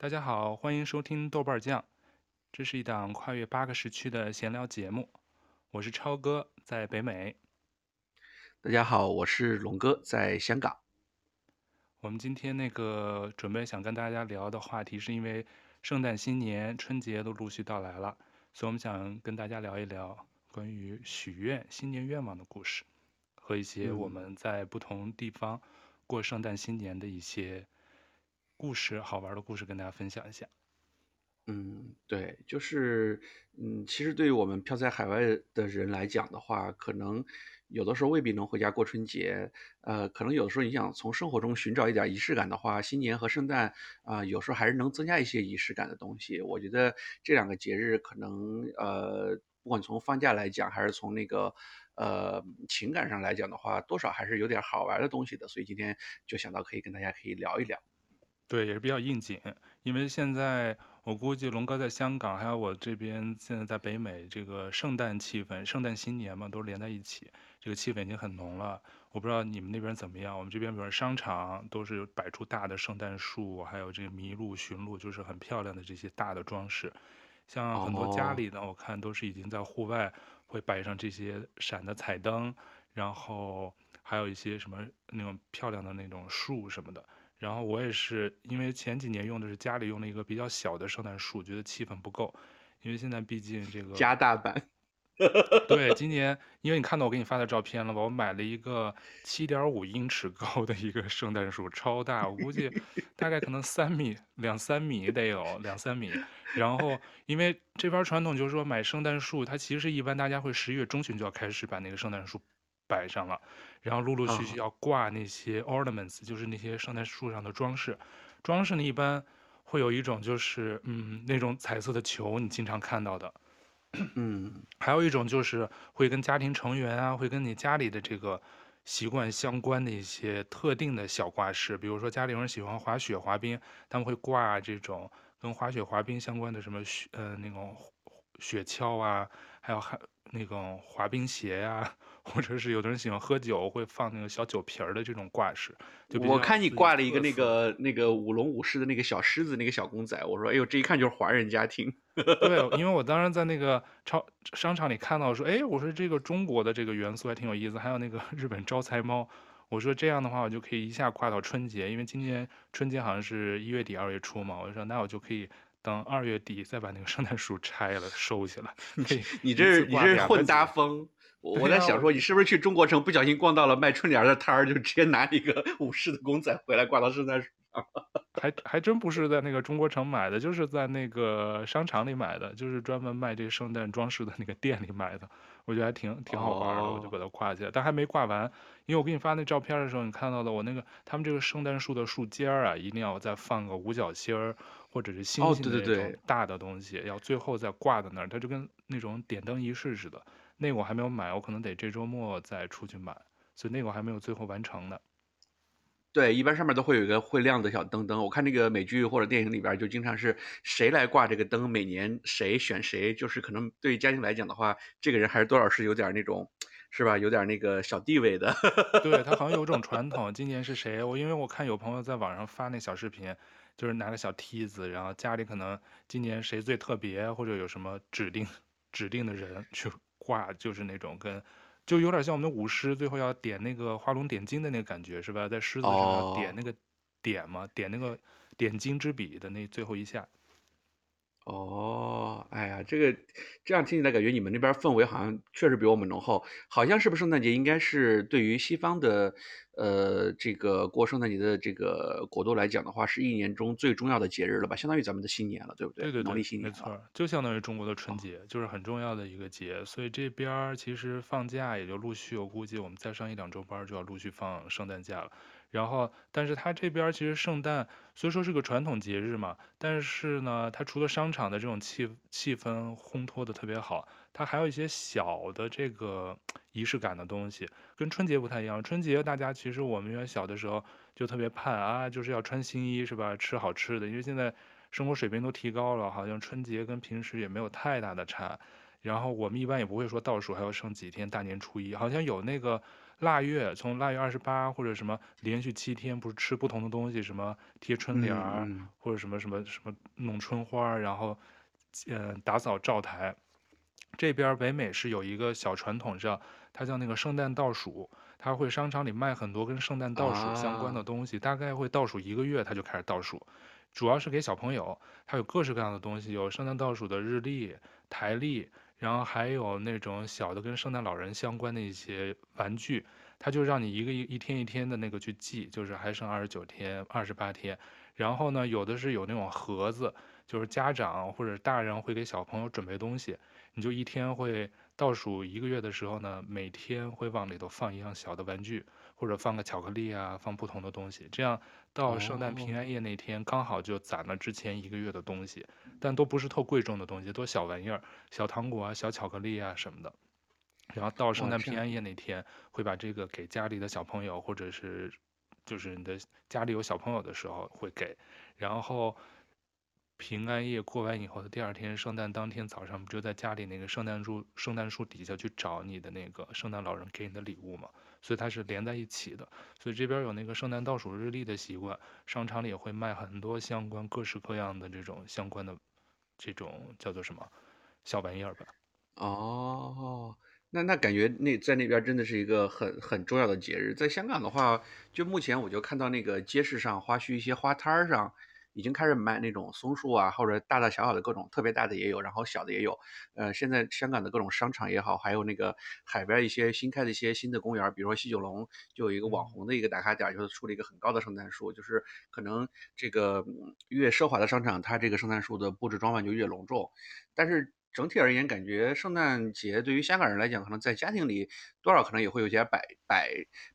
大家好，欢迎收听豆瓣酱，这是一档跨越八个时区的闲聊节目。我是超哥，在北美。大家好，我是龙哥，在香港。我们今天那个准备想跟大家聊的话题，是因为圣诞、新年、春节都陆续到来了，所以我们想跟大家聊一聊关于许愿、新年愿望的故事，和一些我们在不同地方过圣诞、新年的一些故事、好玩的故事，跟大家分享一下。嗯，对，就是，嗯，其实对于我们漂在海外的人来讲的话，可能有的时候未必能回家过春节，呃，可能有的时候你想从生活中寻找一点仪式感的话，新年和圣诞啊，有时候还是能增加一些仪式感的东西。我觉得这两个节日可能，呃，不管从放假来讲，还是从那个，呃，情感上来讲的话，多少还是有点好玩的东西的。所以今天就想到可以跟大家可以聊一聊。对，也是比较应景，因为现在我估计龙哥在香港，还有我这边现在在北美，这个圣诞气氛、圣诞新年嘛，都连在一起，这个气氛已经很浓了。我不知道你们那边怎么样，我们这边比如商场都是摆出大的圣诞树，还有这个麋鹿、驯鹿，就是很漂亮的这些大的装饰。像很多家里呢，我看都是已经在户外会摆上这些闪的彩灯，然后还有一些什么那种漂亮的那种树什么的。然后我也是，因为前几年用的是家里用了一个比较小的圣诞树，觉得气氛不够，因为现在毕竟这个加大版。对，今年因为你看到我给你发的照片了吧，我买了一个七点五英尺高的一个圣诞树，超大，我估计 大概可能三米两三米得有两三米。然后因为这边传统就是说买圣诞树，它其实一般大家会十一月中旬就要开始把那个圣诞树摆上了，然后陆陆续续要挂那些 ornaments，就是那些圣诞树上的装饰。装饰呢，一般会有一种就是嗯那种彩色的球，你经常看到的。嗯，还有一种就是会跟家庭成员啊，会跟你家里的这个习惯相关的一些特定的小挂饰，比如说家里有人喜欢滑雪滑冰，他们会挂这种跟滑雪滑冰相关的什么雪呃那种雪橇啊，还有还那种滑冰鞋呀、啊。或者是有的人喜欢喝酒，会放那个小酒瓶儿的这种挂饰。就我看你挂了一个那个那个舞龙舞狮的那个小狮子那个小公仔，我说哎呦，这一看就是华人家庭。对，因为我当时在那个超商场里看到，说哎，我说这个中国的这个元素还挺有意思，还有那个日本招财猫，我说这样的话我就可以一下挂到春节，因为今年春节好像是一月底二月初嘛，我就说那我就可以等二月底再把那个圣诞树拆了收起来。你这是你这是混搭风。我在想说，你是不是去中国城不小心逛到了卖春联的摊儿，就直接拿一个 武士的公仔回来挂到圣诞树上？还还真不是在那个中国城买的，就是在那个商场里买的，就是专门卖这圣诞装饰的那个店里买的。我觉得还挺挺好玩的，我就把它挂起来。但还没挂完，因为我给你发那照片的时候，你看到的我那个他们这个圣诞树的树尖儿啊，一定要再放个五角星儿或者是星星的那种大的东西，要最后再挂在那儿，它就跟那种点灯仪式似的。那个我还没有买，我可能得这周末再出去买，所以那个我还没有最后完成呢。对，一般上面都会有一个会亮的小灯灯。我看那个美剧或者电影里边，就经常是谁来挂这个灯，每年谁选谁，就是可能对于家庭来讲的话，这个人还是多少是有点那种，是吧？有点那个小地位的。对，他好像有这种传统，今年是谁？我因为我看有朋友在网上发那小视频，就是拿个小梯子，然后家里可能今年谁最特别，或者有什么指定指定的人去。挂就是那种跟，就有点像我们的舞狮，最后要点那个画龙点睛的那个感觉，是吧？在狮子上要点那个点嘛，点那个点睛之笔的那最后一下。哦，哎呀，这个这样听起来感觉你们那边氛围好像确实比我们浓厚。好像是不是圣诞节应该是对于西方的，呃，这个过圣诞节的这个国度来讲的话，是一年中最重要的节日了吧？相当于咱们的新年了，对不对？对对对，农历新年。没错，就相当于中国的春节，哦，就是很重要的一个节。所以这边其实放假也就陆续，我估计我们再上一两周班就要陆续放圣诞假了。然后，但是它这边其实圣诞虽说是个传统节日嘛，但是呢，它除了商场的这种气气氛烘托的特别好，它还有一些小的这个仪式感的东西，跟春节不太一样。春节大家其实我们原来小的时候就特别盼啊，就是要穿新衣是吧？吃好吃的，因为现在生活水平都提高了，好像春节跟平时也没有太大的差。然后我们一般也不会说倒数还要剩几天，大年初一好像有那个。腊月，从腊月二十八或者什么连续七天，不是吃不同的东西，什么贴春联儿，嗯嗯、或者什么什么什么弄春花，然后，呃，打扫灶台。这边北美是有一个小传统，叫它叫那个圣诞倒数，它会商场里卖很多跟圣诞倒数相关的东西，啊、大概会倒数一个月，它就开始倒数，主要是给小朋友，它有各式各样的东西，有圣诞倒数的日历、台历。然后还有那种小的跟圣诞老人相关的一些玩具，他就让你一个一一天一天的那个去记，就是还剩二十九天、二十八天。然后呢，有的是有那种盒子，就是家长或者大人会给小朋友准备东西，你就一天会倒数一个月的时候呢，每天会往里头放一样小的玩具，或者放个巧克力啊，放不同的东西，这样到圣诞平安夜那天刚好就攒了之前一个月的东西。但都不是特贵重的东西，都小玩意儿，小糖果啊，小巧克力啊什么的。然后到圣诞平安夜那天，会把这个给家里的小朋友，或者是就是你的家里有小朋友的时候会给。然后平安夜过完以后的第二天，圣诞当天早上，不就在家里那个圣诞树圣诞树底下去找你的那个圣诞老人给你的礼物吗？所以它是连在一起的。所以这边有那个圣诞倒数日历的习惯，商场里也会卖很多相关各式各样的这种相关的。这种叫做什么小玩意儿吧？哦，那那感觉那在那边真的是一个很很重要的节日。在香港的话，就目前我就看到那个街市上花墟一些花摊上。已经开始卖那种松树啊，或者大大小小的各种，特别大的也有，然后小的也有。呃，现在香港的各种商场也好，还有那个海边一些新开的一些新的公园，比如说西九龙就有一个网红的一个打卡点，就是出了一个很高的圣诞树，就是可能这个越奢华的商场，它这个圣诞树的布置装扮就越隆重，但是。整体而言，感觉圣诞节对于香港人来讲，可能在家庭里多少可能也会有些摆摆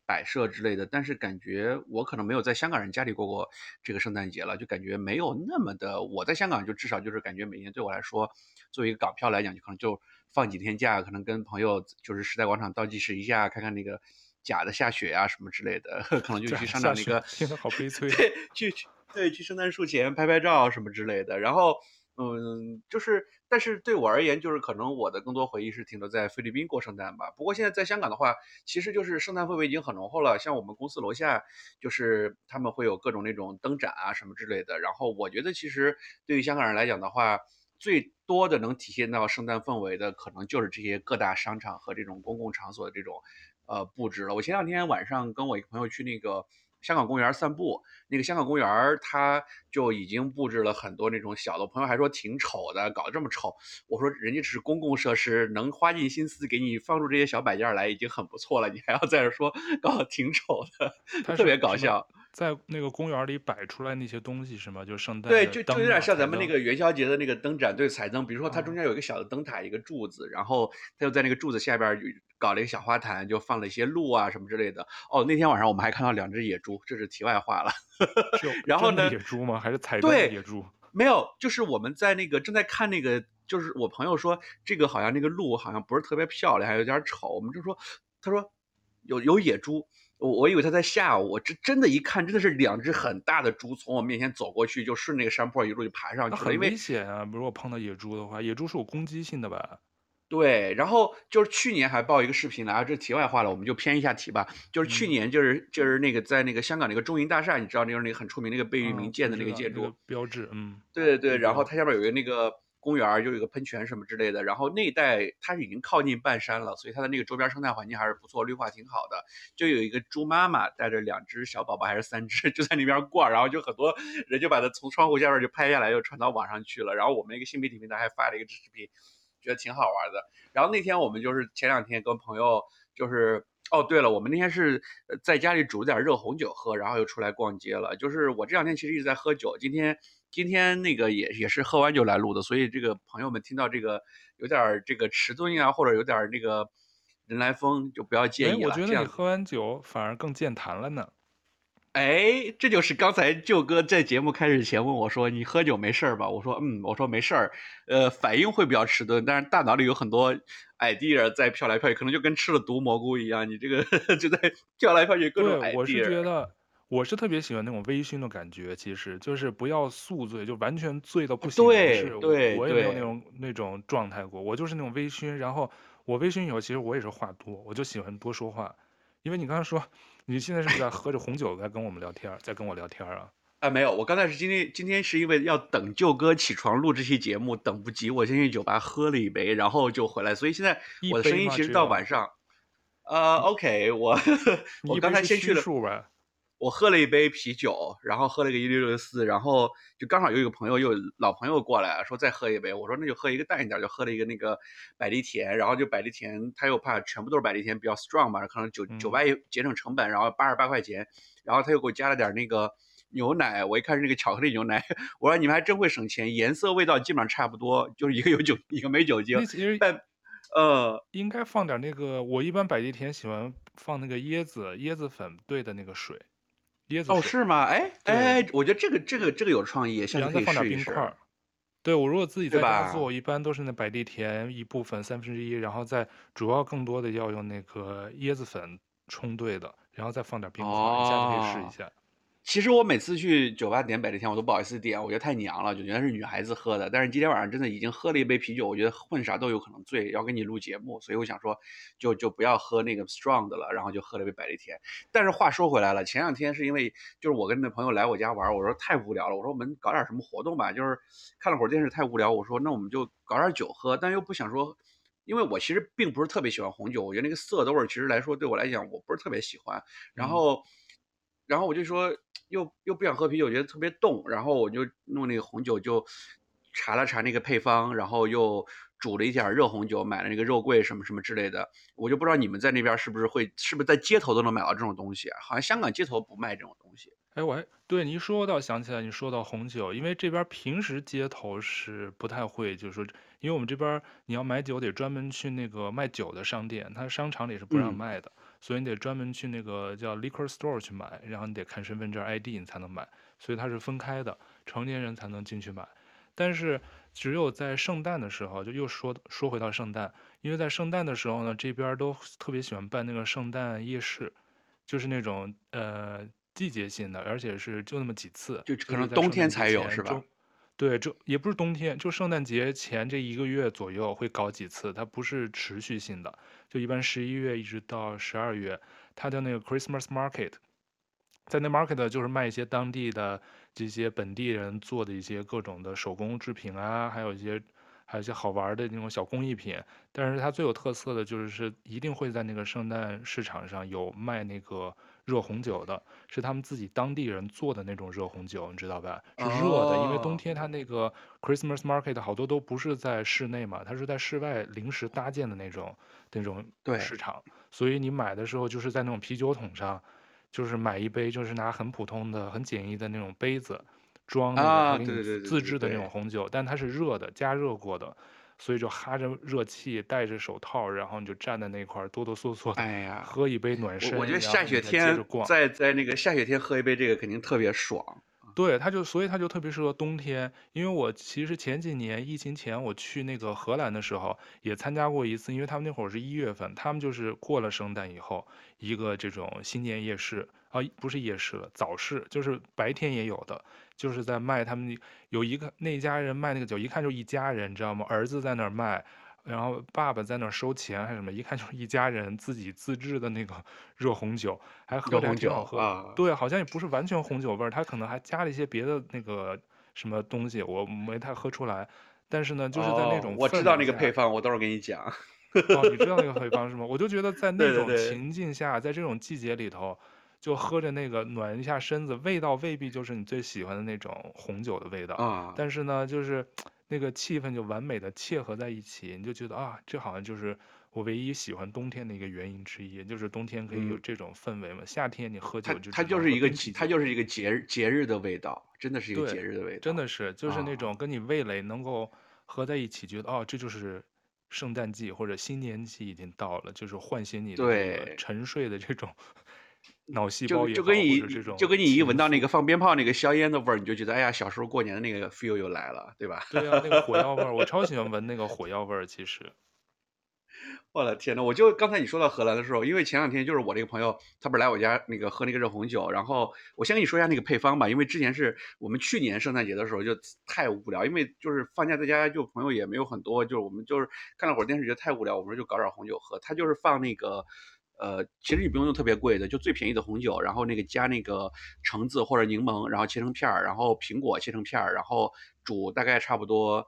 摆设之类的。但是感觉我可能没有在香港人家里过过这个圣诞节了，就感觉没有那么的。我在香港就至少就是感觉每年对我来说，作为一个港漂来讲，就可能就放几天假，可能跟朋友就是时代广场倒计时一下，看看那个假的下雪啊什么之类的，可能就去商场那个，好悲 催。对，去去对去圣诞树前拍拍照什么之类的，然后。嗯，就是，但是对我而言，就是可能我的更多回忆是停留在菲律宾过圣诞吧。不过现在在香港的话，其实就是圣诞氛围已经很浓厚了。像我们公司楼下，就是他们会有各种那种灯展啊什么之类的。然后我觉得，其实对于香港人来讲的话，最多的能体现到圣诞氛围的，可能就是这些各大商场和这种公共场所的这种呃布置了。我前两天晚上跟我一个朋友去那个。香港公园散步，那个香港公园它就已经布置了很多那种小的，朋友还说挺丑的，搞得这么丑。我说人家只是公共设施，能花尽心思给你放出这些小摆件来已经很不错了，你还要在这说搞得挺丑的，特别搞笑。在那个公园里摆出来那些东西是吗？就圣诞对，就就有点像咱们那个元宵节的那个灯展，对，彩灯。比如说它中间有一个小的灯塔，一个柱子，然后它就在那个柱子下边搞了一个小花坛，就放了一些鹿啊什么之类的。哦，那天晚上我们还看到两只野猪，这是题外话了。然后呢？野猪吗？还是彩灯的野猪？没有，就是我们在那个正在看那个，就是我朋友说这个好像那个鹿好像不是特别漂亮，还有点丑。我们就说，他说有有野猪。我我以为他在吓我，我这真的，一看真的是两只很大的猪从我面前走过去，就顺那个山坡一路就爬上去了。很危险啊！如果碰到野猪的话，野猪是有攻击性的吧？对，然后就是去年还爆一个视频来，啊，这题外话了，我们就偏一下题吧。就是去年，就是、嗯、就是那个在那个香港那个中银大厦，你知道那个那个很出名那个贝聿铭建的那个建筑、嗯、标志，嗯，对对对，然后它下面有一个那个。公园就有一个喷泉什么之类的，然后那一带它是已经靠近半山了，所以它的那个周边生态环境还是不错，绿化挺好的。就有一个猪妈妈带着两只小宝宝还是三只，就在那边逛，然后就很多人就把它从窗户下面就拍下来，又传到网上去了。然后我们一个新媒体平台还发了一个视频，觉得挺好玩的。然后那天我们就是前两天跟朋友就是，哦对了，我们那天是在家里煮了点热红酒喝，然后又出来逛街了。就是我这两天其实一直在喝酒，今天。今天那个也也是喝完酒来录的，所以这个朋友们听到这个有点这个迟钝呀，或者有点那个人来疯，就不要介意了。我觉得你喝完酒反而更健谈了呢。哎，这就是刚才舅哥在节目开始前问我说：“你喝酒没事吧？”我说：“嗯，我说没事儿。”呃，反应会比较迟钝，但是大脑里有很多 idea 在飘来飘去，可能就跟吃了毒蘑菇一样，你这个 就在飘来飘去各种 idea。我是觉得。我是特别喜欢那种微醺的感觉，其实就是不要宿醉，就完全醉到不行。对对，我也没有那种那种状态过，我就是那种微醺。然后我微醺以后，其实我也是话多，我就喜欢多说话。因为你刚才说你现在是不是在喝着红酒在跟我们聊天，在跟我聊天啊？啊，没有，我刚才是今天今天是因为要等舅哥起床录这期节目，等不及，我先去酒吧喝了一杯，然后就回来，所以现在我的声音其实到晚上，呃，OK，我我刚才先去了。我喝了一杯啤酒，然后喝了个一六六四，然后就刚好有一个朋友又老朋友过来说再喝一杯，我说那就喝一个淡一点，就喝了一个那个百利甜，然后就百利甜，他又怕全部都是百利甜比较 strong 吧，可能酒酒吧也节省成本，然后八十八块钱，然后他又给我加了点那个牛奶，我一看是那个巧克力牛奶，我说你们还真会省钱，颜色味道基本上差不多，就是一个有酒一个没酒精，但呃应该放点那个，我一般百利甜喜欢放那个椰子椰子粉兑的那个水。椰子哦，是吗？哎哎，我觉得这个这个这个有创意，下次可以试一试。对，我如果自己在家做，一般都是那百利甜一部分三分之一，然后再主要更多的要用那个椰子粉冲兑的，然后再放点冰块，哦、下次可以试一下。其实我每次去酒吧点百利甜，我都不好意思点，我觉得太娘了，就觉得是女孩子喝的。但是今天晚上真的已经喝了一杯啤酒，我觉得混啥都有可能醉，要跟你录节目，所以我想说，就就不要喝那个 strong 的了，然后就喝了一杯百利甜。但是话说回来了，前两天是因为就是我跟那朋友来我家玩，我说太无聊了，我说我们搞点什么活动吧，就是看了会儿电视太无聊，我说那我们就搞点酒喝，但又不想说，因为我其实并不是特别喜欢红酒，我觉得那个涩的味儿其实来说对我来讲我不是特别喜欢，然后。嗯然后我就说，又又不想喝啤酒，觉得特别冻，然后我就弄那个红酒，就查了查那个配方，然后又煮了一点热红酒，买了那个肉桂什么什么之类的。我就不知道你们在那边是不是会，是不是在街头都能买到这种东西啊？好像香港街头不卖这种东西。哎，我还对你一说到想起来，你说到红酒，因为这边平时街头是不太会，就是说，因为我们这边你要买酒得专门去那个卖酒的商店，它商场里是不让卖的。嗯所以你得专门去那个叫 liquor store 去买，然后你得看身份证 ID 你才能买，所以它是分开的，成年人才能进去买。但是只有在圣诞的时候，就又说说回到圣诞，因为在圣诞的时候呢，这边都特别喜欢办那个圣诞夜市，就是那种呃季节性的，而且是就那么几次，就可能冬天才有是吧？对，就也不是冬天，就圣诞节前这一个月左右会搞几次，它不是持续性的，就一般十一月一直到十二月，它的那个 Christmas Market，在那 Market 就是卖一些当地的这些本地人做的一些各种的手工制品啊，还有一些还有一些好玩的那种小工艺品，但是它最有特色的就是是一定会在那个圣诞市场上有卖那个。热红酒的是他们自己当地人做的那种热红酒，你知道吧？是热的，因为冬天它那个 Christmas Market 好多都不是在室内嘛，它是在室外临时搭建的那种那种市场，所以你买的时候就是在那种啤酒桶上，就是买一杯，就是拿很普通的、很简易的那种杯子装那个自制的那种红酒，但它是热的，加热过的。所以就哈着热气，戴着手套，然后你就站在那块儿哆哆嗦嗦的，哎呀，喝一杯暖身。我觉得下雪天在在那个下雪天喝一杯这个肯定特别爽。对，他就所以他就特别适合冬天，因为我其实前几年疫情前我去那个荷兰的时候也参加过一次，因为他们那会儿是一月份，他们就是过了圣诞以后一个这种新年夜市啊，不是夜市了，早市，就是白天也有的。就是在卖，他们有一个那家人卖那个酒，一看就一家人，你知道吗？儿子在那儿卖，然后爸爸在那儿收钱还是什么，一看就是一家人自己自制的那个 热红酒，还喝着挺好喝。啊、对，好像也不是完全红酒味儿，他可能还加了一些别的那个什么东西，我没太喝出来。但是呢，就是在那种、哦、我知道那个配方，我到时候给你讲。哦，你知道那个 配方是吗？我就觉得在那种情境下，在这种季节里头。就喝着那个暖一下身子，味道未必就是你最喜欢的那种红酒的味道啊，但是呢，就是那个气氛就完美的契合在一起，你就觉得啊，这好像就是我唯一喜欢冬天的一个原因之一，就是冬天可以有这种氛围嘛。嗯、夏天你喝酒就它，它就是一个它就是一个节日节日的味道，真的是一个节日的味道，真的是就是那种跟你味蕾能够合在一起，觉得哦，这就是圣诞季或者新年季已经到了，就是唤醒你的沉睡的这种。脑细胞也好，就就跟你就跟你一闻到那个放鞭炮那个硝烟的味儿，你就觉得哎呀，小时候过年的那个 feel 又来了，对吧？对啊，那个火药味儿，我超喜欢 闻那个火药味儿。其实，我的天呐，我就刚才你说到荷兰的时候，因为前两天就是我那个朋友，他不是来我家那个喝那个热红酒，然后我先跟你说一下那个配方吧，因为之前是我们去年圣诞节的时候就太无聊，因为就是放假在家就朋友也没有很多，就是我们就是看了会儿电视觉得太无聊，我们就搞点红酒喝，他就是放那个。呃，其实你不用用特别贵的，就最便宜的红酒，然后那个加那个橙子或者柠檬，然后切成片儿，然后苹果切成片儿，然后煮大概差不多。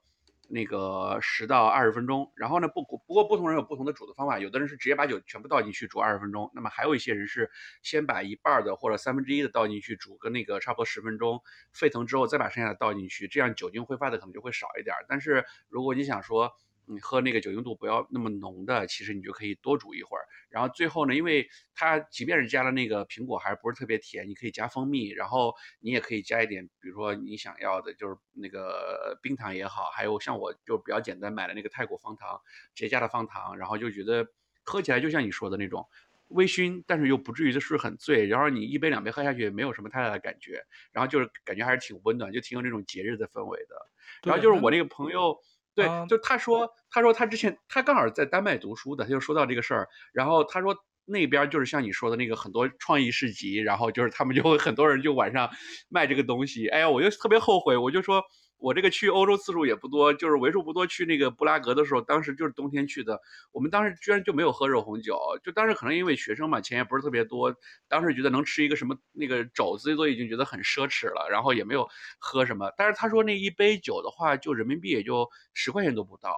那个十到二十分钟，然后呢，不不过不同人有不同的煮的方法，有的人是直接把酒全部倒进去煮二十分钟，那么还有一些人是先把一半的或者三分之一的倒进去煮，跟那个差不多十分钟沸腾之后再把剩下的倒进去，这样酒精挥发的可能就会少一点。但是如果你想说，你喝那个酒精度不要那么浓的，其实你就可以多煮一会儿。然后最后呢，因为它即便是加了那个苹果，还是不是特别甜，你可以加蜂蜜，然后你也可以加一点，比如说你想要的，就是那个冰糖也好，还有像我就比较简单买的那个泰国方糖，直接加了方糖，然后就觉得喝起来就像你说的那种微醺，但是又不至于就是很醉，然后你一杯两杯喝下去也没有什么太大的感觉，然后就是感觉还是挺温暖，就挺有那种节日的氛围的。然后就是我那个朋友。对，就他说，他说他之前他刚好在丹麦读书的，他就说到这个事儿，然后他说那边就是像你说的那个很多创意市集，然后就是他们就会很多人就晚上卖这个东西，哎呀，我就特别后悔，我就说。我这个去欧洲次数也不多，就是为数不多去那个布拉格的时候，当时就是冬天去的。我们当时居然就没有喝热红酒，就当时可能因为学生嘛，钱也不是特别多，当时觉得能吃一个什么那个肘子都已经觉得很奢侈了，然后也没有喝什么。但是他说那一杯酒的话，就人民币也就十块钱都不到。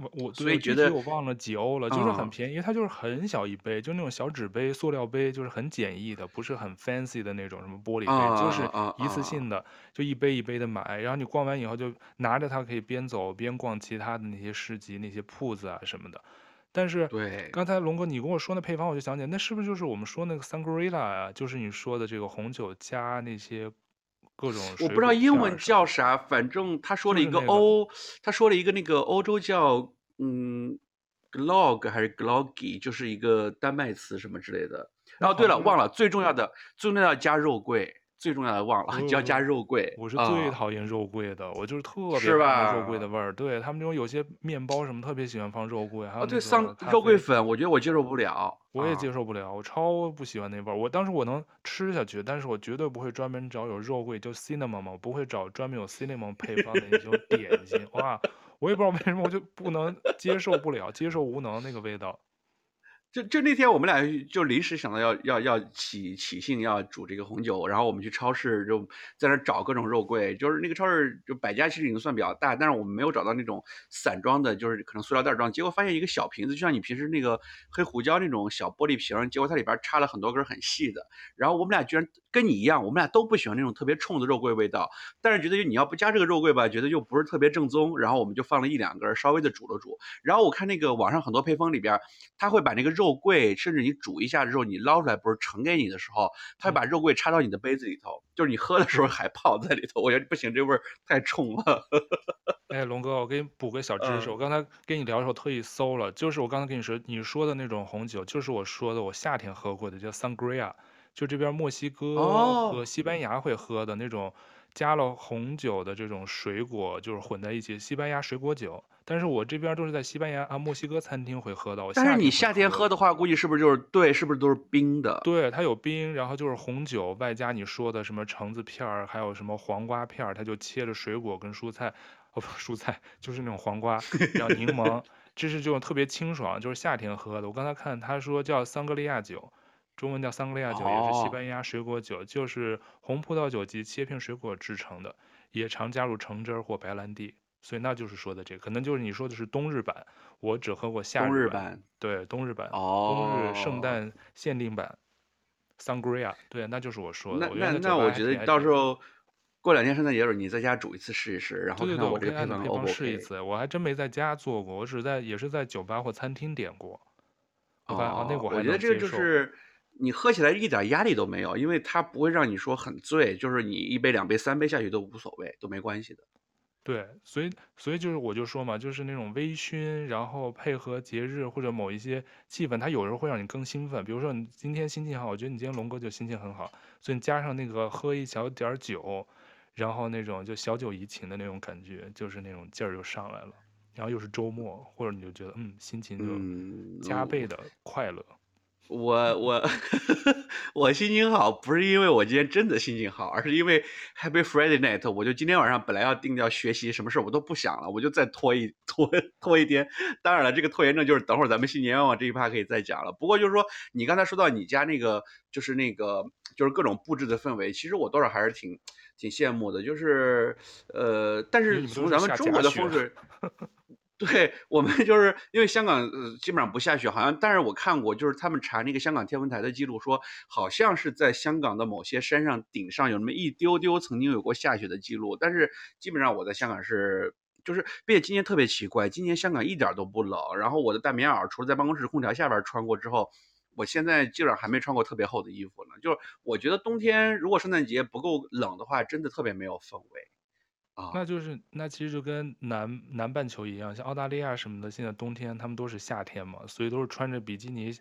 我我所以觉得我忘了几欧了，就是很便宜，嗯、它就是很小一杯，就那种小纸杯、塑料杯，就是很简易的，不是很 fancy 的那种什么玻璃杯，嗯、就是一次性的，就一杯一杯的买。然后你逛完以后就拿着它，可以边走边逛其他的那些市集、那些铺子啊什么的。但是，对，刚才龙哥你跟我说那配方，我就想起来，那是不是就是我们说那个 Sangria 啊？就是你说的这个红酒加那些。各种我不知道英文叫啥，反正他说了一个欧，他说了一个那个欧洲叫嗯，glog 还是 gloggy，就是一个丹麦词什么之类的。然后对了，忘了最重要的，最重要的加肉桂。最重要的忘了，就要加肉桂。我是最讨厌肉桂的，我就是特别讨厌肉桂的味儿。对他们那种有些面包什么特别喜欢放肉桂，还有对桑肉桂粉，我觉得我接受不了。我也接受不了，我超不喜欢那味儿。我当时我能吃下去，但是我绝对不会专门找有肉桂，就 cinnamon 嘛，我不会找专门有 cinnamon 配方的那种点心。哇，我也不知道为什么，我就不能接受不了，接受无能那个味道。就就那天我们俩就临时想到要要要起起兴要煮这个红酒，然后我们去超市就在那找各种肉桂，就是那个超市就百家其实已经算比较大，但是我们没有找到那种散装的，就是可能塑料袋装。结果发现一个小瓶子，就像你平时那个黑胡椒那种小玻璃瓶，结果它里边插了很多根很细的。然后我们俩居然跟你一样，我们俩都不喜欢那种特别冲的肉桂味道，但是觉得你要不加这个肉桂吧，觉得又不是特别正宗。然后我们就放了一两根，稍微的煮了煮。然后我看那个网上很多配方里边，他会把那个肉桂。甚至你煮一下之后，你捞出来不是盛给你的时候，他会把肉桂插到你的杯子里头，就是你喝的时候还泡在里头。我觉得不行，这味儿太冲了。哎，龙哥，我给你补个小知识，嗯、我刚才跟你聊的时候特意搜了，就是我刚才跟你说你说的那种红酒，就是我说的我夏天喝过的叫 Sangria，就这边墨西哥和西班牙会喝的那种加了红酒的这种水果，就是混在一起，西班牙水果酒。但是我这边都是在西班牙啊，墨西哥餐厅会喝到。但是你夏天喝的话，估计是不是就是对，是不是都是冰的？对，它有冰，然后就是红酒，外加你说的什么橙子片儿，还有什么黄瓜片儿，它就切着水果跟蔬菜，哦不，蔬菜就是那种黄瓜，然后柠檬，这是这种特别清爽，就是夏天喝的。我刚才看他说叫桑格利亚酒，中文叫桑格利亚酒，也是西班牙水果酒，哦、就是红葡萄酒及切片水果制成的，也常加入橙汁儿或白兰地。所以那就是说的这个，可能就是你说的是冬日版，我只喝过夏日版。冬日版。对，冬日版。哦。冬日圣诞限定版，Sangria。对，那就是我说的。那那那我觉得到时候过两天圣诞节的时候，你在家煮一次试一试，然后看看我这个配方 O 不 OK。试一次，我还真没在家做过，我只在也是在酒吧或餐厅点过。哦。那我还我觉得这个就是你喝起来一点压力都没有，因为它不会让你说很醉，就是你一杯两杯三杯下去都无所谓，都没关系的。对，所以所以就是我就说嘛，就是那种微醺，然后配合节日或者某一些气氛，它有时候会让你更兴奋。比如说你今天心情好，我觉得你今天龙哥就心情很好，所以你加上那个喝一小点儿酒，然后那种就小酒怡情的那种感觉，就是那种劲儿就上来了。然后又是周末，或者你就觉得嗯，心情就加倍的快乐。嗯我我 我心情好，不是因为我今天真的心情好，而是因为 Happy Friday Night。我就今天晚上本来要定掉学习，什么事我都不想了，我就再拖一拖拖一天。当然了，这个拖延症就是等会儿咱们新年愿望这一趴可以再讲了。不过就是说，你刚才说到你家那个，就是那个，就是各种布置的氛围，其实我多少还是挺挺羡慕的。就是呃，但是从咱们中国的风水。对，我们 就是因为香港呃基本上不下雪，好像，但是我看过，就是他们查那个香港天文台的记录说，好像是在香港的某些山上顶上有那么一丢丢曾经有过下雪的记录，但是基本上我在香港是就是，并且今年特别奇怪，今年香港一点都不冷，然后我的大棉袄除了在办公室空调下边穿过之后，我现在基本上还没穿过特别厚的衣服呢，就是我觉得冬天如果圣诞节不够冷的话，真的特别没有氛围。啊，那就是那其实就跟南南半球一样，像澳大利亚什么的，现在冬天他们都是夏天嘛，所以都是穿着比基尼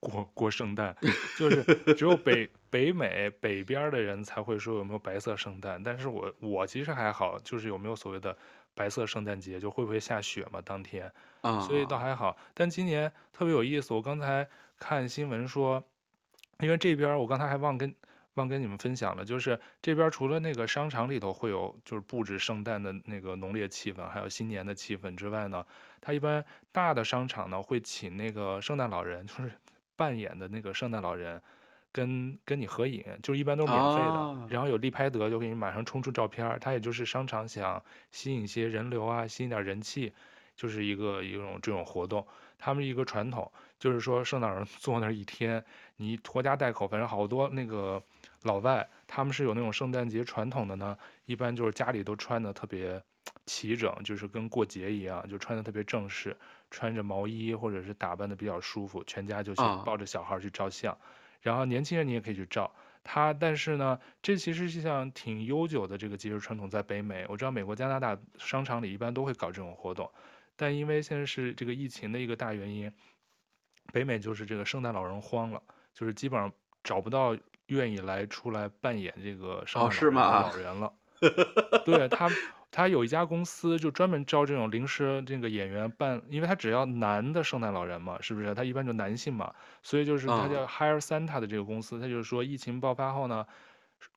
过过圣诞，就是 只有北北美北边的人才会说有没有白色圣诞，但是我我其实还好，就是有没有所谓的白色圣诞节，就会不会下雪嘛当天，啊，所以倒还好。但今年特别有意思，我刚才看新闻说，因为这边我刚才还忘跟。忘跟你们分享了，就是这边除了那个商场里头会有就是布置圣诞的那个浓烈气氛，还有新年的气氛之外呢，它一般大的商场呢会请那个圣诞老人，就是扮演的那个圣诞老人跟跟你合影，就是一般都是免费的，哦、然后有立拍得就给你马上冲出照片。它也就是商场想吸引一些人流啊，吸引点人气，就是一个一种这种活动。他们一个传统就是说圣诞老人坐那一天，你拖家带口，反正好多那个。老外他们是有那种圣诞节传统的呢，一般就是家里都穿的特别齐整，就是跟过节一样，就穿的特别正式，穿着毛衣或者是打扮的比较舒服，全家就去抱着小孩去照相，然后年轻人你也可以去照他。但是呢，这其实是一项挺悠久的这个节日传统，在北美，我知道美国、加拿大商场里一般都会搞这种活动，但因为现在是这个疫情的一个大原因，北美就是这个圣诞老人荒了，就是基本上找不到。愿意来出来扮演这个圣诞老人了，哦、对他，他有一家公司就专门招这种临时这个演员扮，因为他只要男的圣诞老人嘛，是不是？他一般就男性嘛，所以就是他叫 Hire Santa 的这个公司，他就是说疫情爆发后呢，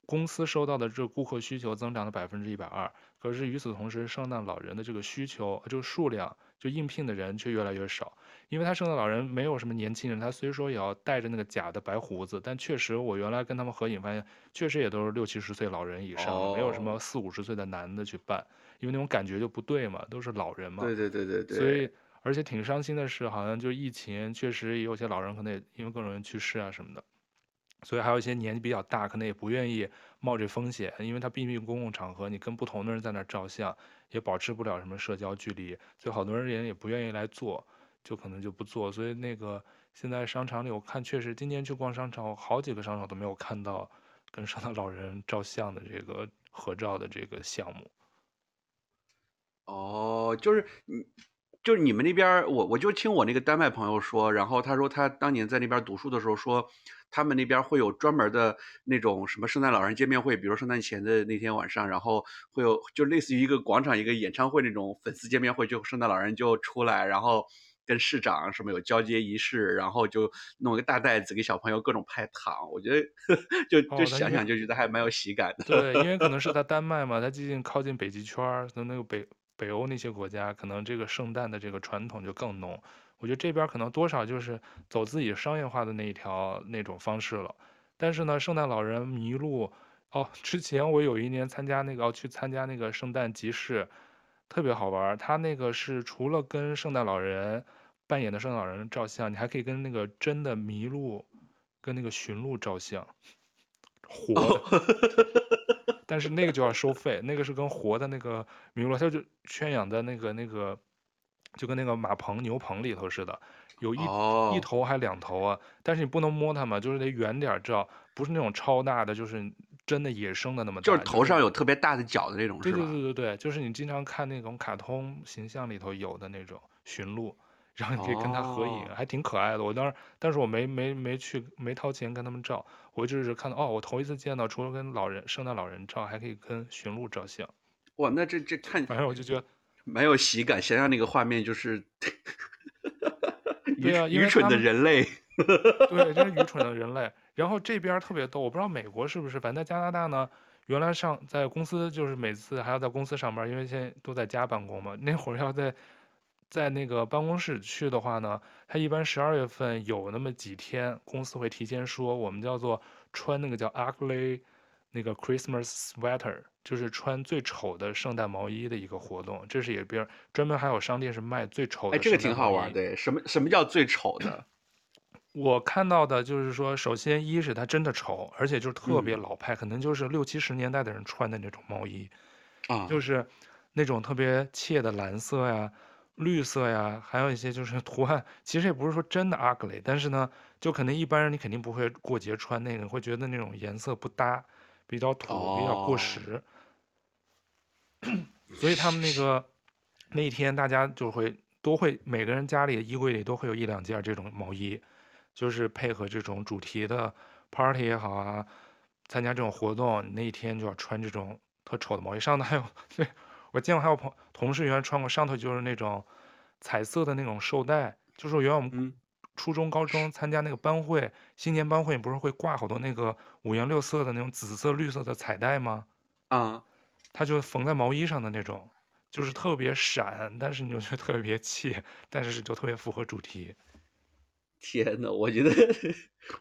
公司收到的这个顾客需求增长了百分之一百二，可是与此同时，圣诞老人的这个需求就数量就应聘的人却越来越少。因为他圣诞老人没有什么年轻人，他虽说也要带着那个假的白胡子，但确实我原来跟他们合影发现，确实也都是六七十岁老人以上，oh. 没有什么四五十岁的男的去扮，因为那种感觉就不对嘛，都是老人嘛。对对对对对。所以而且挺伤心的是，好像就疫情确实也有些老人可能也因为各种人去世啊什么的，所以还有一些年纪比较大，可能也不愿意冒这风险，因为他毕竟公共场合，你跟不同的人在那照相，也保持不了什么社交距离，所以好多人也也不愿意来做。就可能就不做，所以那个现在商场里，我看确实今年去逛商场，好几个商场都没有看到跟圣诞老人照相的这个合照的这个项目。哦，就是你，就是你们那边，我我就听我那个丹麦朋友说，然后他说他当年在那边读书的时候说，他们那边会有专门的那种什么圣诞老人见面会，比如圣诞前的那天晚上，然后会有就类似于一个广场一个演唱会那种粉丝见面会，就圣诞老人就出来，然后。跟市长什么有交接仪式，然后就弄一个大袋子给小朋友各种派糖，我觉得 就就想想就觉得还蛮有喜感的。哦、对，因为可能是在丹麦嘛，它毕竟靠近北极圈，那那个北北欧那些国家，可能这个圣诞的这个传统就更浓。我觉得这边可能多少就是走自己商业化的那一条那种方式了。但是呢，圣诞老人迷路哦，之前我有一年参加那个要去参加那个圣诞集市。特别好玩，它那个是除了跟圣诞老人扮演的圣诞老人照相，你还可以跟那个真的麋鹿，跟那个驯鹿照相，活的。Oh. 但是那个就要收费，那个是跟活的那个麋鹿，它就圈养在那个那个，就跟那个马棚牛棚里头似的，有一、oh. 一头还两头啊，但是你不能摸它嘛，就是得远点照，不是那种超大的，就是。真的野生的那么大，就是头上有特别大的角的那种，对对对对对，就是你经常看那种卡通形象里头有的那种驯鹿，然后你可以跟它合影，哦、还挺可爱的。我当时，但是我没没没去，没掏钱跟他们照，我就是看到哦，我头一次见到，除了跟老人圣诞老人照，还可以跟驯鹿照相。哇，那这这看，反正我就觉得蛮有喜感，想想那个画面就是，对啊，愚蠢的人类。对，真是愚蠢的人类。然后这边特别逗，我不知道美国是不是，反正在加拿大呢，原来上在公司就是每次还要在公司上班，因为现在都在家办公嘛。那会儿要在在那个办公室去的话呢，他一般十二月份有那么几天，公司会提前说，我们叫做穿那个叫 ugly 那个 Christmas sweater，就是穿最丑的圣诞毛衣的一个活动。这是也边专门还有商店是卖最丑的。哎，这个挺好玩，的，什么什么叫最丑的？我看到的就是说，首先一是它真的丑，而且就是特别老派，嗯、可能就是六七十年代的人穿的那种毛衣，啊，就是那种特别切的蓝色呀、绿色呀，还有一些就是图案，其实也不是说真的 ugly，但是呢，就可能一般人你肯定不会过节穿那个，会觉得那种颜色不搭，比较土，哦、比较过时，所以他们那个那一天大家就会都会每个人家里的衣柜里都会有一两件这种毛衣。就是配合这种主题的 party 也好啊，参加这种活动，你那一天就要穿这种特丑的毛衣。上头还有，对，我见过还有朋同事原来穿过，上头就是那种彩色的那种绶带，就是原来我们初中、高中参加那个班会，新年班会，不是会挂好多那个五颜六色的那种紫色、绿色的彩带吗？啊，它就缝在毛衣上的那种，就是特别闪，但是你就觉得特别气，但是就特别符合主题。天呐，我觉得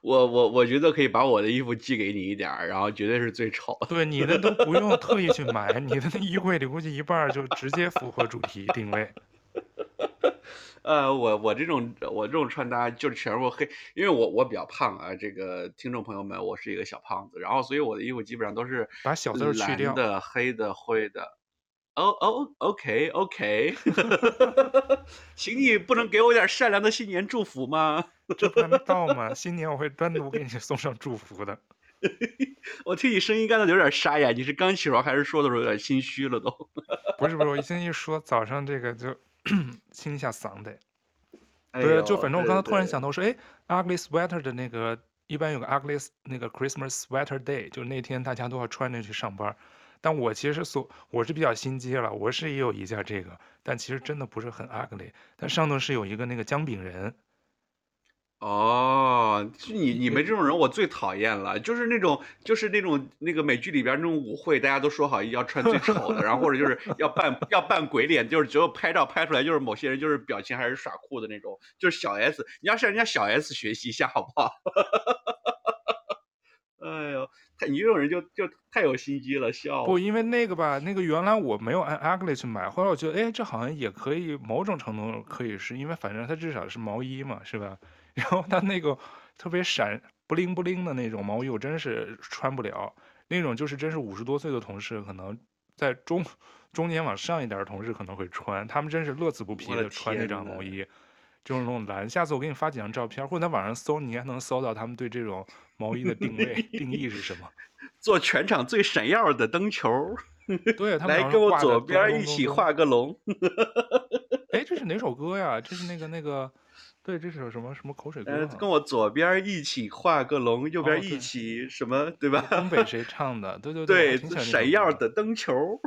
我我我觉得可以把我的衣服寄给你一点儿，然后绝对是最丑的。对，你的都不用特意去买，你的那衣柜里估计一半就直接符合主题定位。呃，我我这种我这种穿搭就是全部黑，因为我我比较胖啊，这个听众朋友们，我是一个小胖子，然后所以我的衣服基本上都是把小字去掉，的、黑的、灰的。哦哦，OK，OK，请你不能给我点善良的新年祝福吗？这不还没到吗？新年我会单独给你送上祝福的。我听你声音干的有点沙哑，你是刚起床还是说的时候有点心虚了都？不是不是，我一进一说早上这个就 清一下嗓子。哎、对，就反正我刚才突然想到我说，哎，ugly sweater 的那个一般有个 ugly 那个 Christmas sweater day，就是那天大家都要穿着去上班。但我其实所我是比较心机了，我是也有一件这个，但其实真的不是很 ugly。但上头是有一个那个姜饼人。哦，就你你们这种人我最讨厌了，就是那种就是那种那个美剧里边那种舞会，大家都说好要穿最丑的，然后或者就是要扮要扮鬼脸，就是只有拍照拍出来就是某些人就是表情还是耍酷的那种，就是小 S，你要向人家小 S 学习一下好不好？哎呦，太你这种人就就太有心机了，笑。不，因为那个吧，那个原来我没有按 ugly 去买，后来我觉得，哎，这好像也可以，某种程度可以是因为反正它至少是毛衣嘛，是吧？然后它那个特别闪不灵不灵的那种毛衣，我真是穿不了。那种就是真是五十多岁的同事，可能在中中年往上一点的同事可能会穿，他们真是乐此不疲的穿那张毛衣。就是那种蓝，下次我给你发几张照片，或者在网上搜，你还能搜到他们对这种毛衣的定位 定义是什么？做全场最闪耀的灯球。对，他 们来跟我左边一起画个龙。哎，这是哪首歌呀？这是那个那个，对，这是什么什么口水歌？呃，跟我左边一起画个龙，右边一起什么？对吧？东北谁唱的？对对对，对，闪耀的灯球。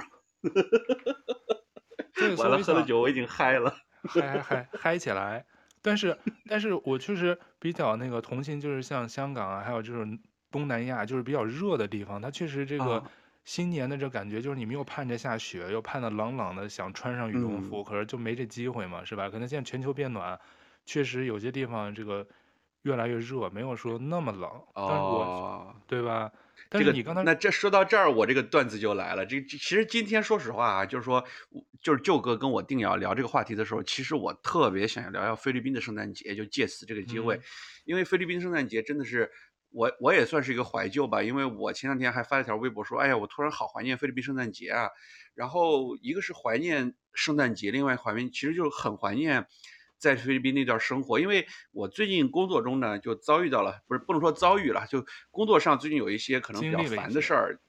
完了，喝了酒我已经嗨了。嗨嗨嗨嗨起来！但是，但是我确实比较那个同情，就是像香港啊，还有就是东南亚，就是比较热的地方，它确实这个新年的这感觉，就是你们又盼着下雪，又盼着冷冷的想穿上羽绒服，可是就没这机会嘛，是吧？可能现在全球变暖，确实有些地方这个越来越热，没有说那么冷，但是我，对吧？但是你刚才、这个、那这说到这儿，我这个段子就来了。这其实今天说实话啊，就是说，就是舅哥跟我定要聊这个话题的时候，其实我特别想要聊聊菲律宾的圣诞节，就借此这个机会，嗯、因为菲律宾圣诞节真的是我我也算是一个怀旧吧，因为我前两天还发了条微博说，哎呀，我突然好怀念菲律宾圣诞节啊。然后一个是怀念圣诞节，另外怀念其实就是很怀念。在菲律宾那段生活，因为我最近工作中呢，就遭遇到了，不是不能说遭遇了，就工作上最近有一些可能比较烦的事儿，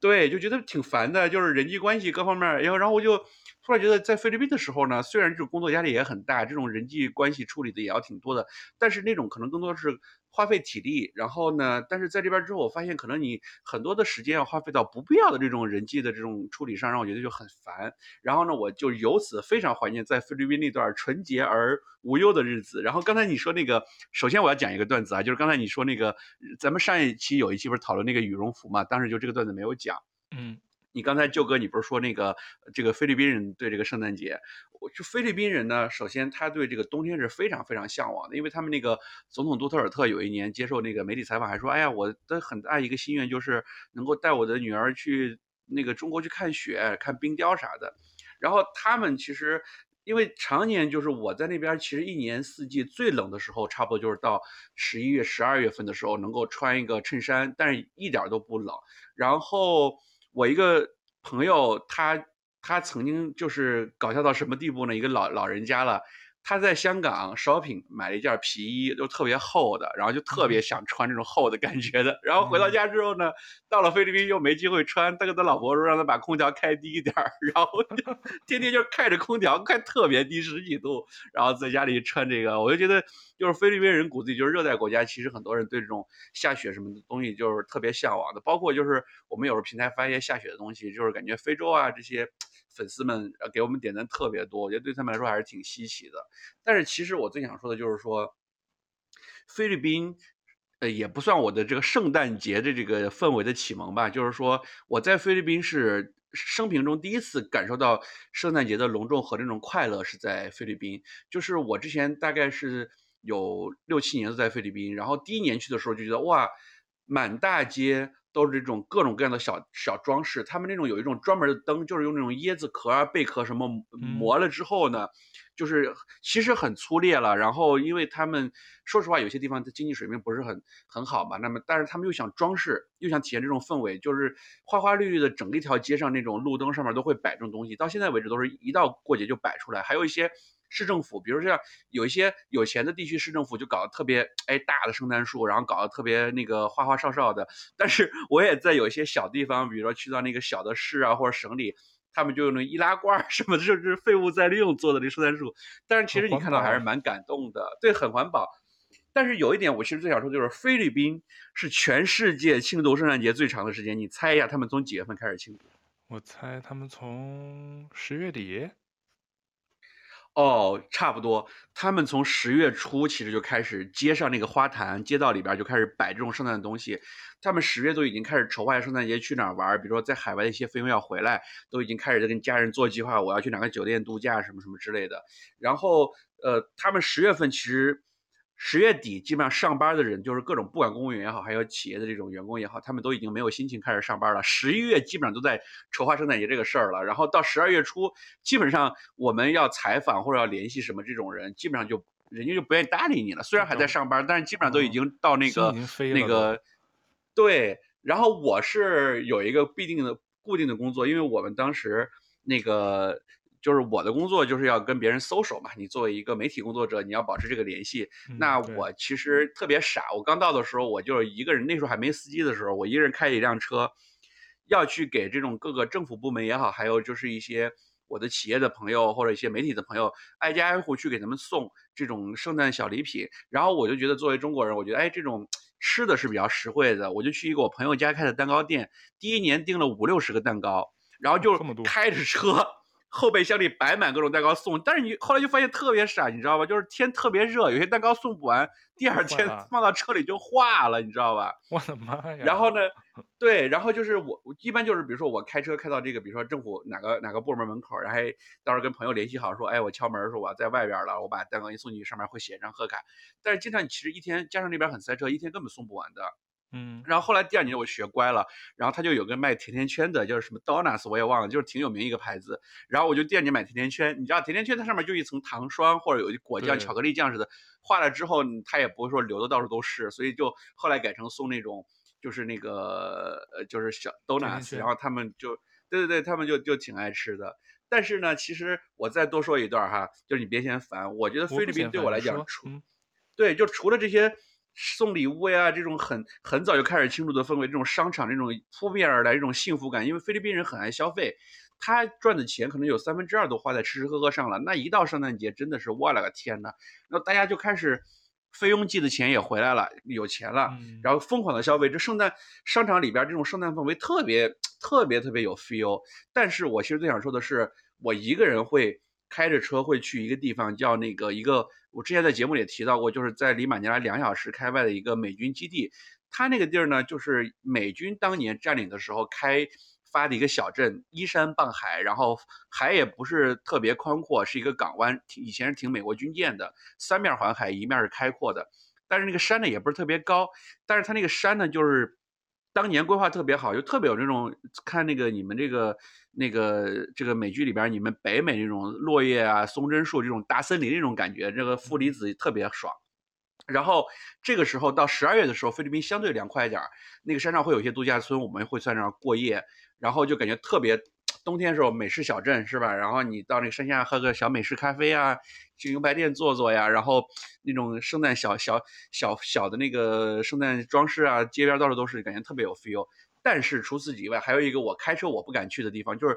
对，就觉得挺烦的，就是人际关系各方面，然后然后我就突然觉得在菲律宾的时候呢，虽然这种工作压力也很大，这种人际关系处理的也要挺多的，但是那种可能更多的是花费体力。然后呢，但是在这边之后，我发现可能你很多的时间要花费到不必要的这种人际的这种处理上，让我觉得就很烦。然后呢，我就由此非常怀念在菲律宾那段纯洁而无忧的日子。然后刚才你说那个，首先我要讲一个段子啊，就是刚才你说那个，咱们上一期有一期不是讨论那个羽绒服嘛，当时就这个段子没有讲。嗯。你刚才舅哥，你不是说那个这个菲律宾人对这个圣诞节，我就菲律宾人呢，首先他对这个冬天是非常非常向往的，因为他们那个总统杜特尔特有一年接受那个媒体采访还说，哎呀，我的很大一个心愿就是能够带我的女儿去那个中国去看雪、看冰雕啥的。然后他们其实因为常年就是我在那边，其实一年四季最冷的时候，差不多就是到十一月、十二月份的时候能够穿一个衬衫，但是一点都不冷。然后。我一个朋友，他他曾经就是搞笑到什么地步呢？一个老老人家了。他在香港 shopping 买了一件皮衣，就特别厚的，然后就特别想穿这种厚的感觉的。然后回到家之后呢，到了菲律宾又没机会穿，他跟他老婆说让他把空调开低一点儿，然后就天天就开着空调，开特别低十几度，然后在家里穿这个。我就觉得，就是菲律宾人骨子里就是热带国家，其实很多人对这种下雪什么的东西就是特别向往的。包括就是我们有时候平台发一些下雪的东西，就是感觉非洲啊这些。粉丝们给我们点赞特别多，我觉得对他们来说还是挺稀奇的。但是其实我最想说的就是说，菲律宾，呃，也不算我的这个圣诞节的这个氛围的启蒙吧。就是说我在菲律宾是生平中第一次感受到圣诞节的隆重和这种快乐，是在菲律宾。就是我之前大概是有六七年都在菲律宾，然后第一年去的时候就觉得哇，满大街。都是这种各种各样的小小装饰，他们那种有一种专门的灯，就是用那种椰子壳啊、贝壳什么磨了之后呢，就是其实很粗劣了。然后，因为他们说实话，有些地方的经济水平不是很很好嘛，那么但是他们又想装饰，又想体现这种氛围，就是花花绿绿的，整一条街上那种路灯上面都会摆这种东西，到现在为止都是一到过节就摆出来，还有一些。市政府，比如像有一些有钱的地区，市政府就搞得特别哎大的圣诞树，然后搞得特别那个花花哨哨的。但是我也在有一些小地方，比如说去到那个小的市啊或者省里，他们就用那易拉罐什么的，就是废物再利用做的那圣诞树。但是其实你看到还是蛮感动的，对，很环保。但是有一点，我其实最想说就是菲律宾是全世界庆祝圣诞节最长的时间。你猜一下，他们从几月份开始庆祝？我猜他们从十月底。哦，差不多。他们从十月初其实就开始，街上那个花坛、街道里边就开始摆这种圣诞的东西。他们十月都已经开始筹划圣诞节去哪儿玩，比如说在海外的一些朋友要回来，都已经开始在跟家人做计划，我要去哪个酒店度假什么什么之类的。然后，呃，他们十月份其实。十月底，基本上上班的人就是各种，不管公务员也好，还有企业的这种员工也好，他们都已经没有心情开始上班了。十一月基本上都在筹划圣诞节这个事儿了，然后到十二月初，基本上我们要采访或者要联系什么这种人，基本上就人家就不愿意搭理你了。虽然还在上班，但是基本上都已经到那个那个，对。然后我是有一个必定的固定的工作，因为我们当时那个。就是我的工作就是要跟别人 social 嘛，你作为一个媒体工作者，你要保持这个联系。那我其实特别傻，我刚到的时候我就是一个人，那时候还没司机的时候，我一个人开一辆车，要去给这种各个政府部门也好，还有就是一些我的企业的朋友或者一些媒体的朋友，挨家挨户去给他们送这种圣诞小礼品。然后我就觉得作为中国人，我觉得哎，这种吃的是比较实惠的，我就去一个我朋友家开的蛋糕店，第一年订了五六十个蛋糕，然后就开着车。后备箱里摆满各种蛋糕送，但是你后来就发现特别傻，你知道吧？就是天特别热，有些蛋糕送不完，第二天 放到车里就化了，你知道吧？我的妈呀！然后呢，对，然后就是我，我一般就是比如说我开车开到这个，比如说政府哪个哪个部门门口，然后到时候跟朋友联系好说，哎，我敲门说我在外边了，我把蛋糕一送进去，上面会写一张贺卡。但是经常你其实一天加上那边很塞车，一天根本送不完的。嗯，然后后来第二年我学乖了，然后他就有个卖甜甜圈的，叫什么 Donuts 我也忘了，就是挺有名一个牌子。然后我就第二年买甜甜圈，你知道甜甜圈它上面就一层糖霜或者有一果酱、巧克力酱似的，化了之后它也不会说流的到处都是，所以就后来改成送那种就是那个呃就是小 Donuts，然后他们就对对对，他们就就挺爱吃的。但是呢，其实我再多说一段哈，就是你别嫌烦，我觉得菲律宾对我来讲，除对就除了这些。送礼物呀，这种很很早就开始庆祝的氛围，这种商场这种扑面而来这种幸福感，因为菲律宾人很爱消费，他赚的钱可能有三分之二都花在吃吃喝喝上了。那一到圣诞节，真的是我了个天呐，那大家就开始。菲佣寄的钱也回来了，有钱了，然后疯狂的消费。这圣诞商场里边这种圣诞氛围特别特别特别有 feel。但是我其实最想说的是，我一个人会开着车会去一个地方，叫那个一个，我之前在节目里提到过，就是在离马尼拉两小时开外的一个美军基地。它那个地儿呢，就是美军当年占领的时候开。发的一个小镇，依山傍海，然后海也不是特别宽阔，是一个港湾，以前是停美国军舰的，三面环海，一面是开阔的。但是那个山呢也不是特别高，但是它那个山呢就是当年规划特别好，就特别有那种看那个你们这个那个这个美剧里边你们北美那种落叶啊、松针树这种大森林那种感觉，这个负离子特别爽。然后这个时候到十二月的时候，菲律宾相对凉快一点，那个山上会有一些度假村，我们会在那儿过夜。然后就感觉特别，冬天的时候美式小镇是吧？然后你到那个山下喝个小美式咖啡啊，去牛排店坐坐呀，然后那种圣诞小小小小的那个圣诞装饰啊，街边到处都是，感觉特别有 feel。但是除此以外，还有一个我开车我不敢去的地方，就是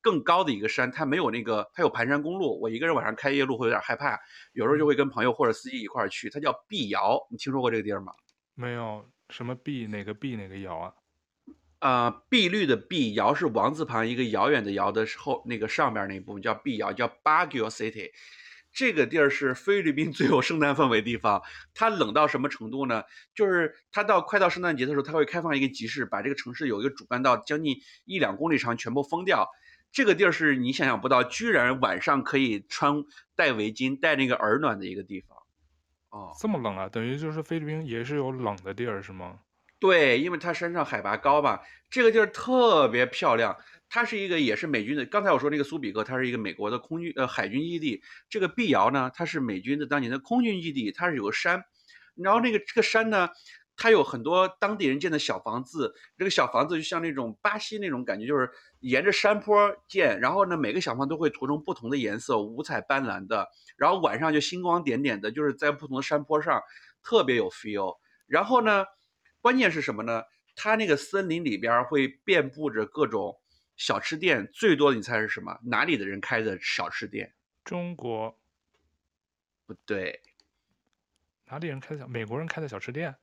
更高的一个山，它没有那个，它有盘山公路，我一个人晚上开夜路会有点害怕，有时候就会跟朋友或者司机一块儿去。它叫碧瑶，你听说过这个地儿吗？没有，什么碧哪个碧哪个瑶啊？啊、呃，碧绿的碧，瑶是王字旁一个遥远的遥的后那个上边那一部分叫碧瑶，叫 Baguio City。这个地儿是菲律宾最有圣诞氛围地方。它冷到什么程度呢？就是它到快到圣诞节的时候，它会开放一个集市，把这个城市有一个主干道将近一两公里长全部封掉。这个地儿是你想象不到，居然晚上可以穿戴围巾、戴那个耳暖的一个地方。哦，这么冷啊？等于就是菲律宾也是有冷的地儿是吗？对，因为它山上海拔高吧，这个地儿特别漂亮。它是一个也是美军的，刚才我说那个苏比克，它是一个美国的空军呃海军基地。这个碧瑶呢，它是美军的当年的空军基地，它是有个山，然后那个这个山呢，它有很多当地人建的小房子，这个小房子就像那种巴西那种感觉，就是沿着山坡建，然后呢每个小房都会涂成不同的颜色，五彩斑斓的，然后晚上就星光点点的，就是在不同的山坡上，特别有 feel。然后呢。关键是什么呢？它那个森林里边会遍布着各种小吃店，最多的你猜是什么？哪里的人开的小吃店？中国？不对。哪里人开的小？美国人开的小吃店？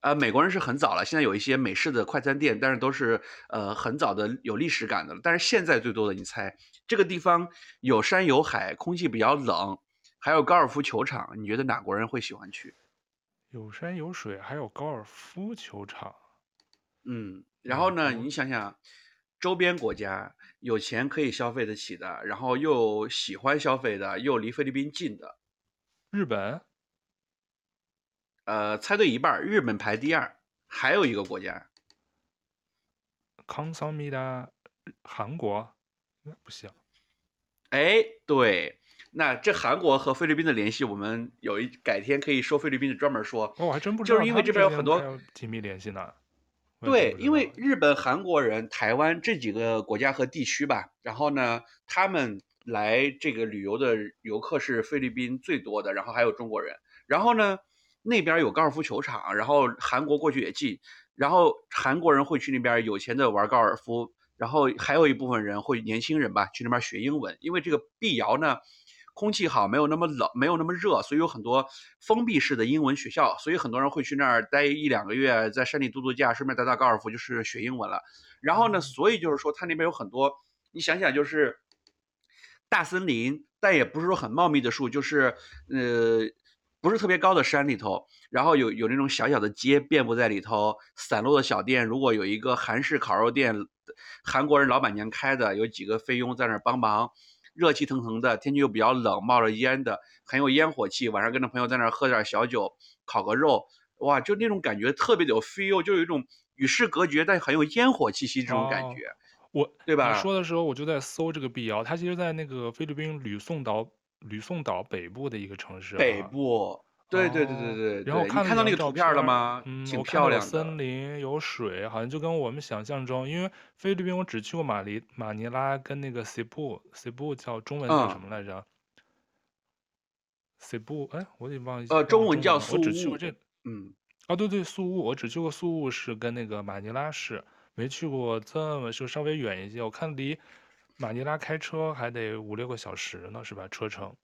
啊、呃，美国人是很早了，现在有一些美式的快餐店，但是都是呃很早的有历史感的了。但是现在最多的，你猜这个地方有山有海，空气比较冷，还有高尔夫球场，你觉得哪国人会喜欢去？有山有水，还有高尔夫球场。嗯，然后呢，你想想，周边国家有钱可以消费得起的，然后又喜欢消费的，又离菲律宾近的，日本。呃，猜对一半，日本排第二，还有一个国家，康桑米达，韩国，那不行。哎，对。那这韩国和菲律宾的联系，我们有一改天可以说菲律宾的专门说。哦，我还真不知道，就是因为这边有很多紧密联系呢。对，因为日本、韩国人、台湾这几个国家和地区吧，然后呢，他们来这个旅游的游客是菲律宾最多的，然后还有中国人。然后呢，那边有高尔夫球场，然后韩国过去也近，然后韩国人会去那边有钱的玩高尔夫，然后还有一部分人会年轻人吧去那边学英文，因为这个碧瑶呢。空气好，没有那么冷，没有那么热，所以有很多封闭式的英文学校，所以很多人会去那儿待一两个月，在山里度度假，顺便打打高尔夫，就是学英文了。然后呢，所以就是说，它那边有很多，你想想，就是大森林，但也不是说很茂密的树，就是呃，不是特别高的山里头，然后有有那种小小的街遍布在里头，散落的小店，如果有一个韩式烤肉店，韩国人老板娘开的，有几个菲佣在那儿帮忙。热气腾腾的，天气又比较冷，冒着烟的，很有烟火气。晚上跟着朋友在那儿喝点小酒，烤个肉，哇，就那种感觉特别的有 feel，就有一种与世隔绝但很有烟火气息这种感觉。哦、我对吧？你说的时候我就在搜这个碧瑶，它其实在那个菲律宾吕宋岛吕宋岛北部的一个城市。北部。对对对对对，然后看看到那个图片了吗？嗯，挺漂亮的。有森林，有水，好像就跟我们想象中，因为菲律宾我只去过马尼马尼拉跟那个西部，西部叫中文叫什么来着？西部，哎，我得忘记。呃，中文叫苏雾。我只去过这，嗯，啊，对对，宿雾，我只去过宿雾市跟那个马尼拉市，没去过这么就稍微远一些。我看离马尼拉开车还得五六个小时呢，是吧？车程。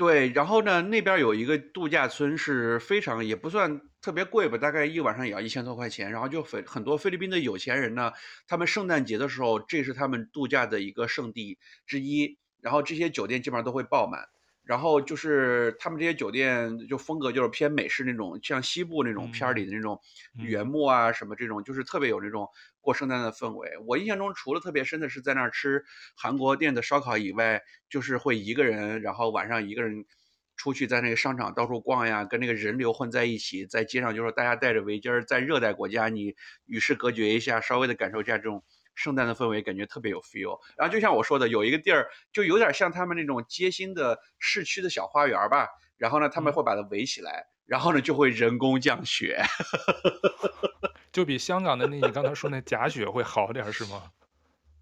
对，然后呢，那边有一个度假村是非常也不算特别贵吧，大概一晚上也要一千多块钱。然后就菲很多菲律宾的有钱人呢，他们圣诞节的时候，这是他们度假的一个圣地之一。然后这些酒店基本上都会爆满。然后就是他们这些酒店就风格就是偏美式那种，像西部那种片儿里的那种原木啊什么这种，就是特别有那种过圣诞的氛围。我印象中除了特别深的是在那儿吃韩国店的烧烤以外，就是会一个人，然后晚上一个人出去在那个商场到处逛呀，跟那个人流混在一起，在街上就是大家戴着围巾儿，在热带国家你与世隔绝一下，稍微的感受一下这种。圣诞的氛围感觉特别有 feel，然后就像我说的，有一个地儿就有点像他们那种街心的市区的小花园吧，然后呢，他们会把它围起来，然后呢就会人工降雪，就比香港的那你刚才说那假雪会好点是吗？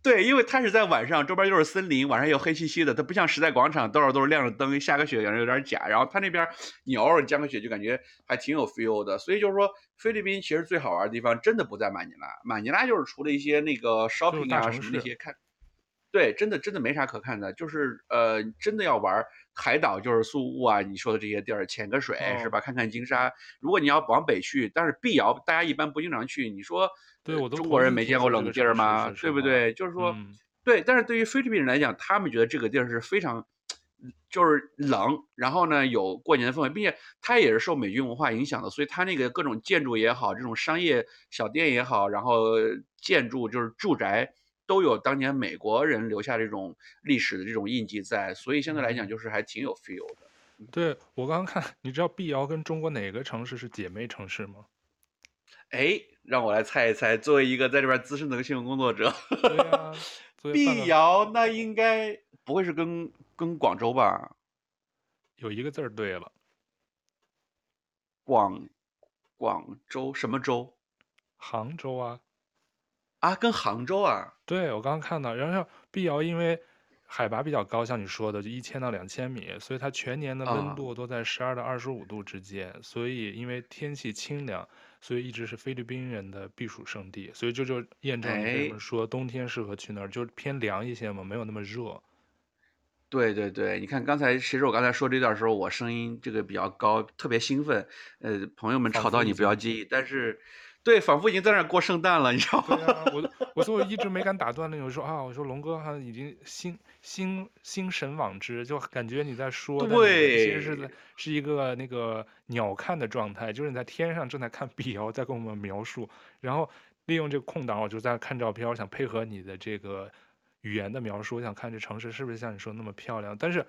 对，因为它是在晚上，周边又是森林，晚上又黑漆漆的，它不像时代广场，到处都是亮着灯，下个雪感觉有点假。然后它那边你偶尔降个雪，就感觉还挺有 feel 的。所以就是说，菲律宾其实最好玩的地方真的不在马尼拉，马尼拉就是除了一些那个 shopping 啊什么那些看，对，真的真的没啥可看的。就是呃，真的要玩海岛，就是宿雾啊，你说的这些地儿，潜个水、哦、是吧？看看金沙。如果你要往北去，但是碧瑶大家一般不经常去，你说。对，我都中国人没见过冷的地儿吗？对不对？就是说，嗯、对。但是对于菲律宾人来讲，他们觉得这个地儿是非常，就是冷，然后呢有过年的氛围，并且它也是受美军文化影响的，所以它那个各种建筑也好，这种商业小店也好，然后建筑就是住宅都有当年美国人留下这种历史的这种印记在，所以相对来讲就是还挺有 feel 的。对，我刚刚看，你知道碧瑶跟中国哪个城市是姐妹城市吗？哎，让我来猜一猜。作为一个在这边资深的新闻工作者，对啊，碧瑶那应该不会是跟跟广州吧？有一个字儿对了，广广州什么州？杭州啊，啊，跟杭州啊？对，我刚刚看到，然后碧瑶因为海拔比较高，像你说的，就一千到两千米，所以它全年的温度都在十二到二十五度之间，啊，所以因为天气清凉。所以一直是菲律宾人的避暑胜地，所以这就验证了为什么说冬天适合去那儿，就偏凉一些嘛，没有那么热。对对对，你看刚才，其实我刚才说这段时候，我声音这个比较高，特别兴奋，呃，朋友们吵到你不要介意，但是。对，仿佛已经在那儿过圣诞了，你知道吗？对啊，我我所以一直没敢打断那种说啊，我说龙哥好像已经心心心神往之，就感觉你在说，对，其实是在是一个那个鸟瞰的状态，就是你在天上正在看碧瑶，在跟我们描述，然后利用这个空档，我就在看照片，我想配合你的这个语言的描述，我想看这城市是不是像你说那么漂亮，但是。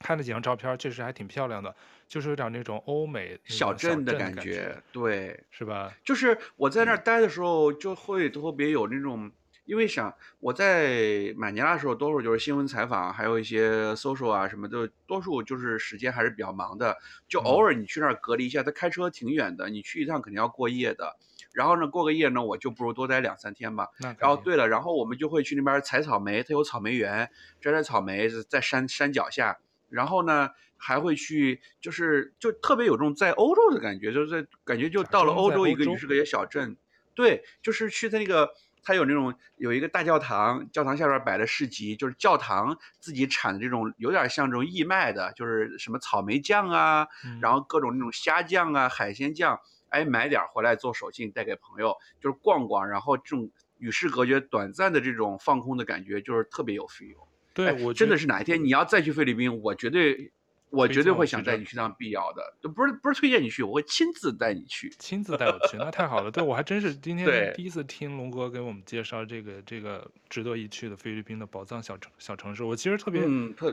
看了几张照片，确实还挺漂亮的，就是有点那种欧美小镇的感觉，对，是吧？就是我在那儿待的时候，就会特别有那种，嗯、因为想我在马尼拉的时候，多数就是新闻采访，还有一些 social 啊什么的，多数就是时间还是比较忙的，就偶尔你去那儿隔离一下，他、嗯、开车挺远的，你去一趟肯定要过夜的，然后呢过个夜呢，我就不如多待两三天吧。然后对了，然后我们就会去那边采草莓，它有草莓园，摘摘草莓，在山山脚下。然后呢，还会去，就是就特别有这种在欧洲的感觉，就是在感觉就到了欧洲一个与世隔绝小镇，对，就是去的那个，它有那种有一个大教堂，教堂下边摆的市集，就是教堂自己产的这种有点像这种义卖的，就是什么草莓酱啊，嗯、然后各种那种虾酱啊、海鲜酱，哎，买点回来做手信带给朋友，就是逛逛，然后这种与世隔绝、短暂的这种放空的感觉，就是特别有 feel。对，我真的是哪一天你要再去菲律宾，我绝对，我绝对会想带你去趟必要的，不是不是推荐你去，我会亲自带你去，亲自带我去，那太好了。对，我还真是今天第一次听龙哥给我们介绍这个这个值得一去的菲律宾的宝藏小城小城市。我其实特别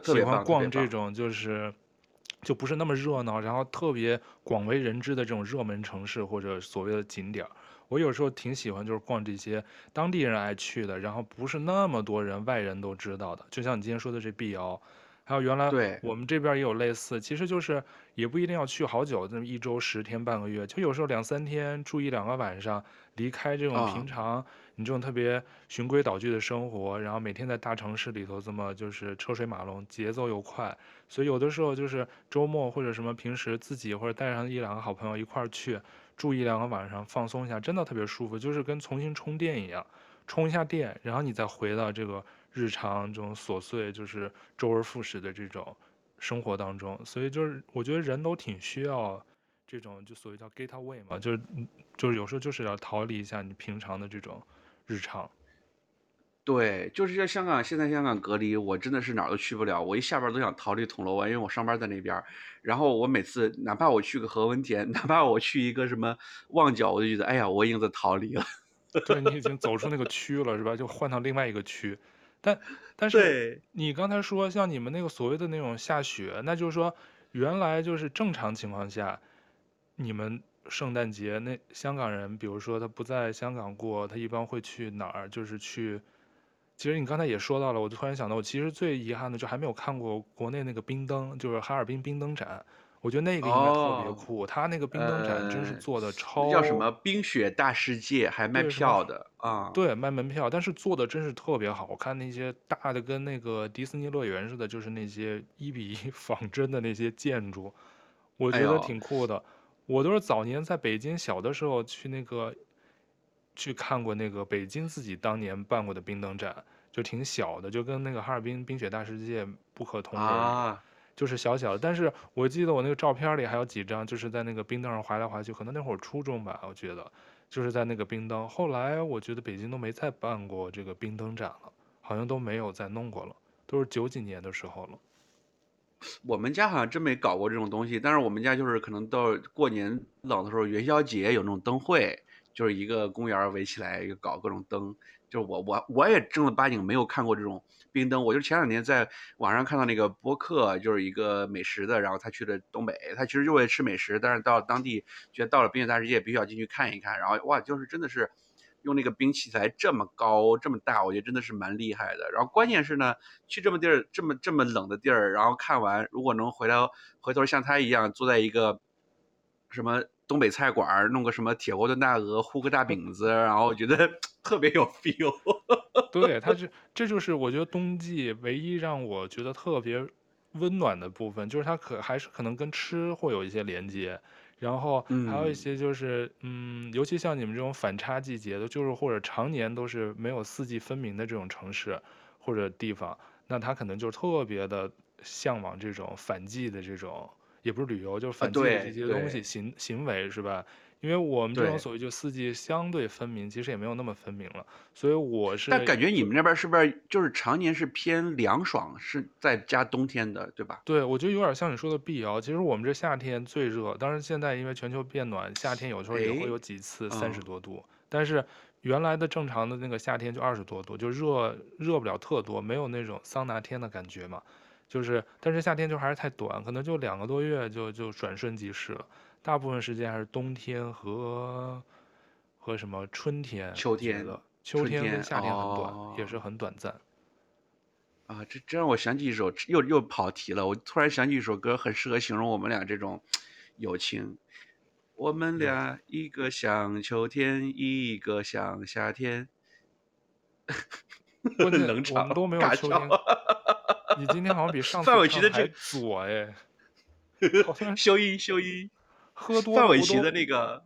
喜欢逛这种就是就不是那么热闹，然后特别广为人知的这种热门城市或者所谓的景点。我有时候挺喜欢，就是逛这些当地人爱去的，然后不是那么多人外人都知道的。就像你今天说的这碧瑶，还有原来我们这边也有类似，其实就是也不一定要去好久，那么一周、十天、半个月，就有时候两三天住一两个晚上，离开这种平常你这种特别循规蹈矩的生活，然后每天在大城市里头这么就是车水马龙，节奏又快，所以有的时候就是周末或者什么平时自己或者带上一两个好朋友一块儿去。住一两个晚上，放松一下，真的特别舒服，就是跟重新充电一样，充一下电，然后你再回到这个日常这种琐碎，就是周而复始的这种生活当中，所以就是我觉得人都挺需要这种就所谓叫 getaway 嘛，就是就是有时候就是要逃离一下你平常的这种日常。对，就是在香港，现在香港隔离，我真的是哪儿都去不了。我一下班都想逃离铜锣湾，因为我上班在那边。然后我每次，哪怕我去个何文田，哪怕我去一个什么旺角，我就觉得，哎呀，我已经在逃离了。对，你已经走出那个区了，是吧？就换到另外一个区。但但是你刚才说，像你们那个所谓的那种下雪，那就是说，原来就是正常情况下，你们圣诞节那香港人，比如说他不在香港过，他一般会去哪儿？就是去。其实你刚才也说到了，我就突然想到，我其实最遗憾的就还没有看过国内那个冰灯，就是哈尔滨冰灯展。我觉得那个应该特别酷，他、哦、那个冰灯展真是做的超。呃、叫什么冰雪大世界，还卖票的啊？对，卖门票，但是做的真是特别好。我看那些大的跟那个迪士尼乐园似的，就是那些 一比一仿真的那些建筑，我觉得挺酷的。哎、我都是早年在北京小的时候去那个。去看过那个北京自己当年办过的冰灯展，就挺小的，就跟那个哈尔滨冰雪大世界不可同日，啊、就是小小的。但是我记得我那个照片里还有几张，就是在那个冰灯上滑来滑去，可能那会儿初中吧，我觉得就是在那个冰灯。后来我觉得北京都没再办过这个冰灯展了，好像都没有再弄过了，都是九几年的时候了。我们家好像真没搞过这种东西，但是我们家就是可能到过年冷的时候，元宵节有那种灯会。就是一个公园围起来，又搞各种灯。就是我我我也正儿八经没有看过这种冰灯。我就前两天在网上看到那个播客，就是一个美食的，然后他去了东北，他其实就为吃美食，但是到了当地觉得到了冰雪大世界必须要进去看一看。然后哇，就是真的是用那个冰器材这么高这么大，我觉得真的是蛮厉害的。然后关键是呢，去这么地儿这么这么冷的地儿，然后看完如果能回来回头像他一样坐在一个什么。东北菜馆弄个什么铁锅炖大鹅，烀个大饼子，然后我觉得 特别有 feel。对，它是这就是我觉得冬季唯一让我觉得特别温暖的部分，就是它可还是可能跟吃会有一些连接，然后还有一些就是嗯，嗯，尤其像你们这种反差季节的，就是或者常年都是没有四季分明的这种城市或者地方，那它可能就特别的向往这种反季的这种。也不是旅游，就是反季的这些东西行行为是吧？因为我们这种所谓就四季相对分明，其实也没有那么分明了。所以我是。但感觉你们那边是不是就是常年是偏凉爽，是在加冬天的，对吧？对，我觉得有点像你说的碧瑶。其实我们这夏天最热，当然现在因为全球变暖，夏天有时候也会有几次三十多度，但是原来的正常的那个夏天就二十多度，就热热不了特多，没有那种桑拿天的感觉嘛。就是，但是夏天就还是太短，可能就两个多月就就转瞬即逝了。大部分时间还是冬天和和什么春天、秋天的秋天跟夏天很短，哦、也是很短暂。啊，这这让我想起一首，又又跑题了。我突然想起一首歌，很适合形容我们俩这种友情。我们俩一个像秋天，一个像夏天。冷场，我们都没有秋天。你今天好像比上次范玮琪的还左哎，好像修音修音，喝多范玮琪的那个，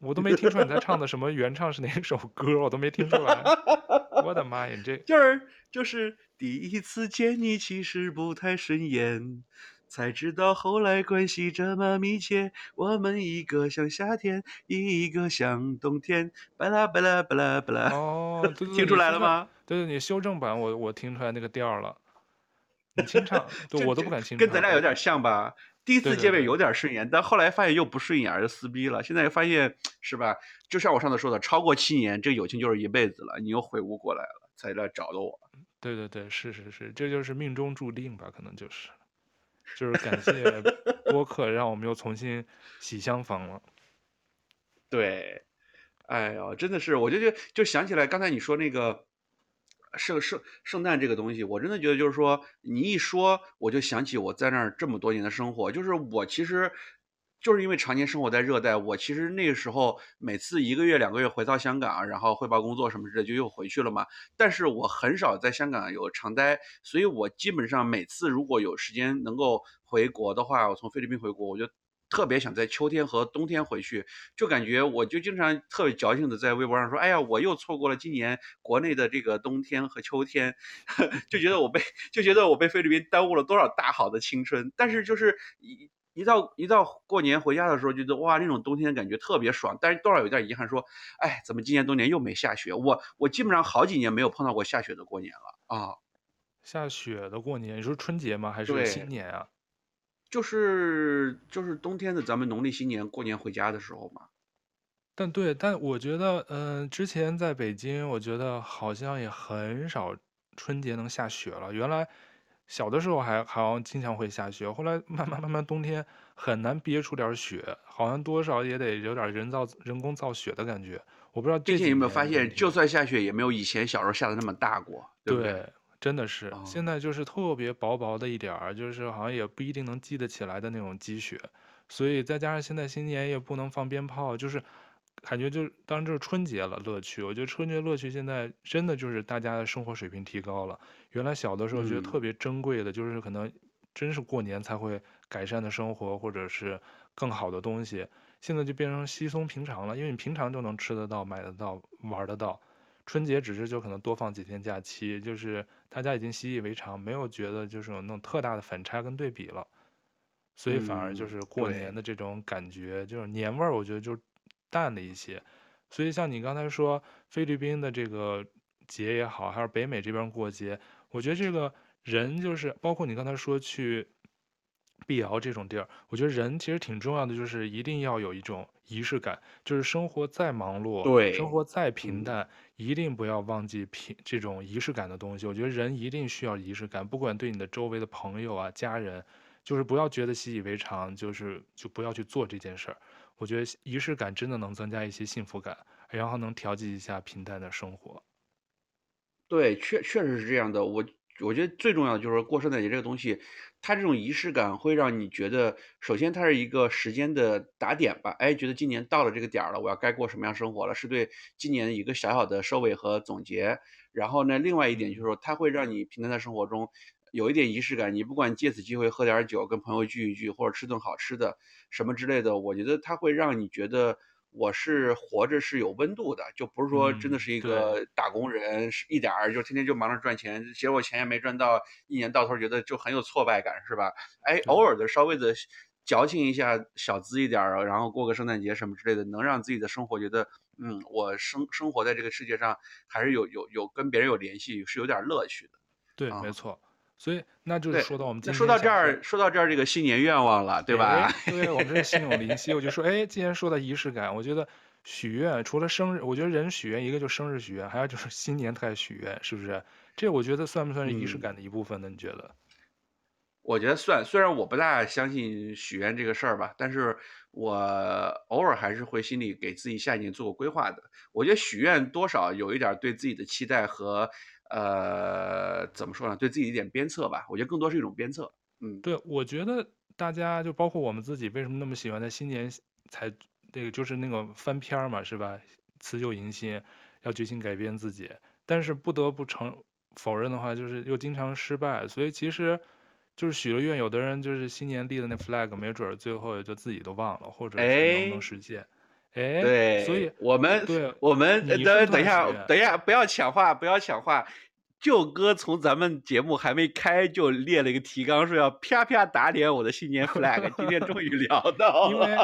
我都没听出来你在唱的什么原唱是哪首歌，我都没听出来。我的妈呀，你这就是就是第一次见你，其实不太顺眼，才知道后来关系这么密切。我们一个像夏天，一个像冬天。巴拉巴拉巴拉巴拉。哦，对对对，听出来了吗？对对，你修正版我我听出来那个调了。你清唱，对，我都不敢清唱。跟咱俩有点像吧？第一次见面有点顺眼，但后来发现又不顺眼，就撕逼了。现在又发现是吧？就像我上次说的，超过七年，这个友情就是一辈子了。你又悔悟过来了，才来找的我。对对对，是是是，这就是命中注定吧？可能就是，就是感谢 播客，让我们又重新喜相逢了。对，哎呦，真的是，我就就就想起来刚才你说那个。圣圣圣诞这个东西，我真的觉得就是说，你一说，我就想起我在那儿这么多年的生活。就是我其实，就是因为常年生活在热带，我其实那个时候每次一个月两个月回到香港，然后汇报工作什么之类，就又回去了嘛。但是我很少在香港有长待，所以我基本上每次如果有时间能够回国的话，我从菲律宾回国，我就特别想在秋天和冬天回去，就感觉我就经常特别矫情的在微博上说，哎呀，我又错过了今年国内的这个冬天和秋天，就觉得我被就觉得我被菲律宾耽误了多少大好的青春。但是就是一一到一到过年回家的时候，觉得哇，那种冬天的感觉特别爽。但是多少有点遗憾，说，哎，怎么今年冬天又没下雪？我我基本上好几年没有碰到过下雪的过年了啊。下雪的过年，你说春节吗？还是新年啊？就是就是冬天的咱们农历新年过年回家的时候嘛。但对，但我觉得，嗯、呃，之前在北京，我觉得好像也很少春节能下雪了。原来小的时候还好像经常会下雪，后来慢慢慢慢冬天很难憋出点雪，好像多少也得有点人造人工造雪的感觉。我不知道最近有没有发现，就算下雪，也没有以前小时候下的那么大过，对不对？对真的是，现在就是特别薄薄的一点儿，就是好像也不一定能积得起来的那种积雪，所以再加上现在新年也不能放鞭炮，就是感觉就当这是春节了乐趣。我觉得春节乐趣现在真的就是大家的生活水平提高了，原来小的时候觉得特别珍贵的，就是可能真是过年才会改善的生活或者是更好的东西，现在就变成稀松平常了，因为你平常就能吃得到、买得到、玩得到。春节只是就可能多放几天假期，就是大家已经习以为常，没有觉得就是有那种特大的反差跟对比了，所以反而就是过年的这种感觉，就是年味儿，我觉得就淡了一些。所以像你刚才说菲律宾的这个节也好，还是北美这边过节，我觉得这个人就是包括你刚才说去。碧瑶这种地儿，我觉得人其实挺重要的，就是一定要有一种仪式感。就是生活再忙碌，对，生活再平淡，嗯，一定不要忘记品这种仪式感的东西。我觉得人一定需要仪式感，不管对你的周围的朋友啊、家人，就是不要觉得习以为常，就是就不要去做这件事儿。我觉得仪式感真的能增加一些幸福感，然后能调剂一下平淡的生活。对，确确实是这样的。我。我觉得最重要的就是说过圣诞节这个东西，它这种仪式感会让你觉得，首先它是一个时间的打点吧，哎，觉得今年到了这个点儿了，我要该过什么样生活了，是对今年一个小小的收尾和总结。然后呢，另外一点就是说，它会让你平淡的生活中有一点仪式感，你不管借此机会喝点酒，跟朋友聚一聚，或者吃顿好吃的什么之类的，我觉得它会让你觉得。我是活着是有温度的，就不是说真的是一个打工人，是、嗯、一点儿就天天就忙着赚钱，结果钱也没赚到，一年到头觉得就很有挫败感，是吧？哎，偶尔的稍微的矫情一下，小资一点儿，然后过个圣诞节什么之类的，能让自己的生活觉得，嗯，我生生活在这个世界上还是有有有跟别人有联系，是有点乐趣的。对，嗯、没错。所以那就是说到我们今天说到这儿，说到这儿这个新年愿望了，对吧？对，我们这心 有灵犀。我就说，哎，既然说到仪式感，我觉得许愿除了生日，我觉得人许愿一个就生日许愿，还有就是新年他也许愿，是不是？这我觉得算不算是仪式感的一部分呢？嗯、你觉得？我觉得算，虽然我不大相信许愿这个事儿吧，但是我偶尔还是会心里给自己下一年做个规划的。我觉得许愿多少有一点对自己的期待和。呃，怎么说呢？对自己一点鞭策吧，我觉得更多是一种鞭策。嗯，对，我觉得大家就包括我们自己，为什么那么喜欢在新年才那个就是那个翻篇嘛，是吧？辞旧迎新，要决心改变自己。但是不得不承否认的话，就是又经常失败。所以其实就是许了愿，有的人就是新年立的那 flag，没准最后也就自己都忘了，或者是能不能实现。哎哎，对，所以我们，对，我们等等一下，等一下，不要抢话，不要抢话。舅哥从咱们节目还没开就列了一个提纲，说要啪啪打脸我的新年 flag。今天终于聊到，因为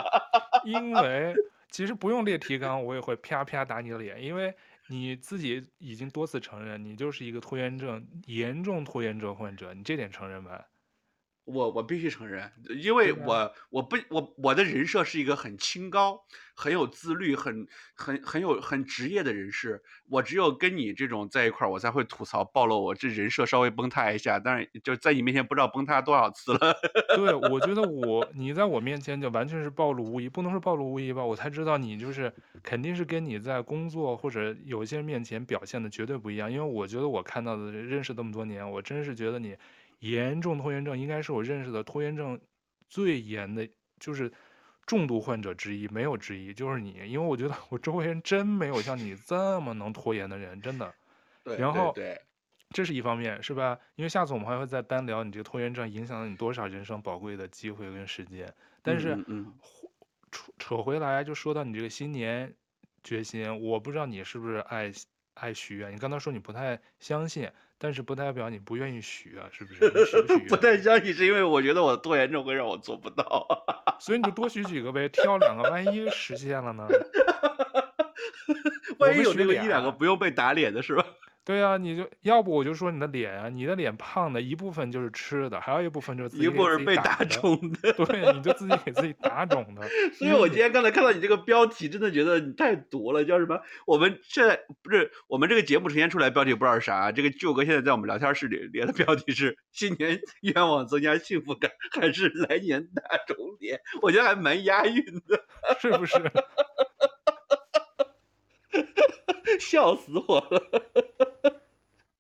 因 为其实不用列提纲，我也会啪啪打你的脸，因为你自己已经多次承认，你就是一个拖延症严重拖延症患者，你这点承认吧？我我必须承认，因为我我不我我的人设是一个很清高、很有自律、很很很有很职业的人士。我只有跟你这种在一块儿，我才会吐槽暴露我这人设稍微崩塌一下。但是就在你面前不知道崩塌多少次了。对，我觉得我你在我面前就完全是暴露无遗，不能说暴露无遗吧？我才知道你就是肯定是跟你在工作或者有些人面前表现的绝对不一样。因为我觉得我看到的认识这么多年，我真是觉得你。严重拖延症应该是我认识的拖延症最严的，就是重度患者之一，没有之一，就是你。因为我觉得我周围人真没有像你这么能拖延的人，真的。对。然后，这是一方面，是吧？因为下次我们还会再单聊你这个拖延症影响了你多少人生宝贵的机会跟时间。但是，嗯嗯，扯扯回来就说到你这个新年决心，我不知道你是不是爱爱许愿。你刚才说你不太相信，但是不代表你不愿意许啊，是不是？许许不太相信是因为我觉得我的拖延症会让我做不到，所以你就多许几个呗，挑两个，万一实现了呢？万一有那个一两个不用被打脸的是吧？对啊，你就要不我就说你的脸啊，你的脸胖的一部分就是吃的，还有一部分就是自己，一部分是被打肿的。对，你就自己给自己打肿的。所以我今天刚才看到你这个标题，真的觉得你太毒了，叫什么？我们现在不是我们这个节目呈现出来标题不知道是啥，这个舅哥现在在我们聊天室里连的标题是新年愿望增加幸福感，还是来年打肿脸？我觉得还蛮押韵的，是不是？笑死我了！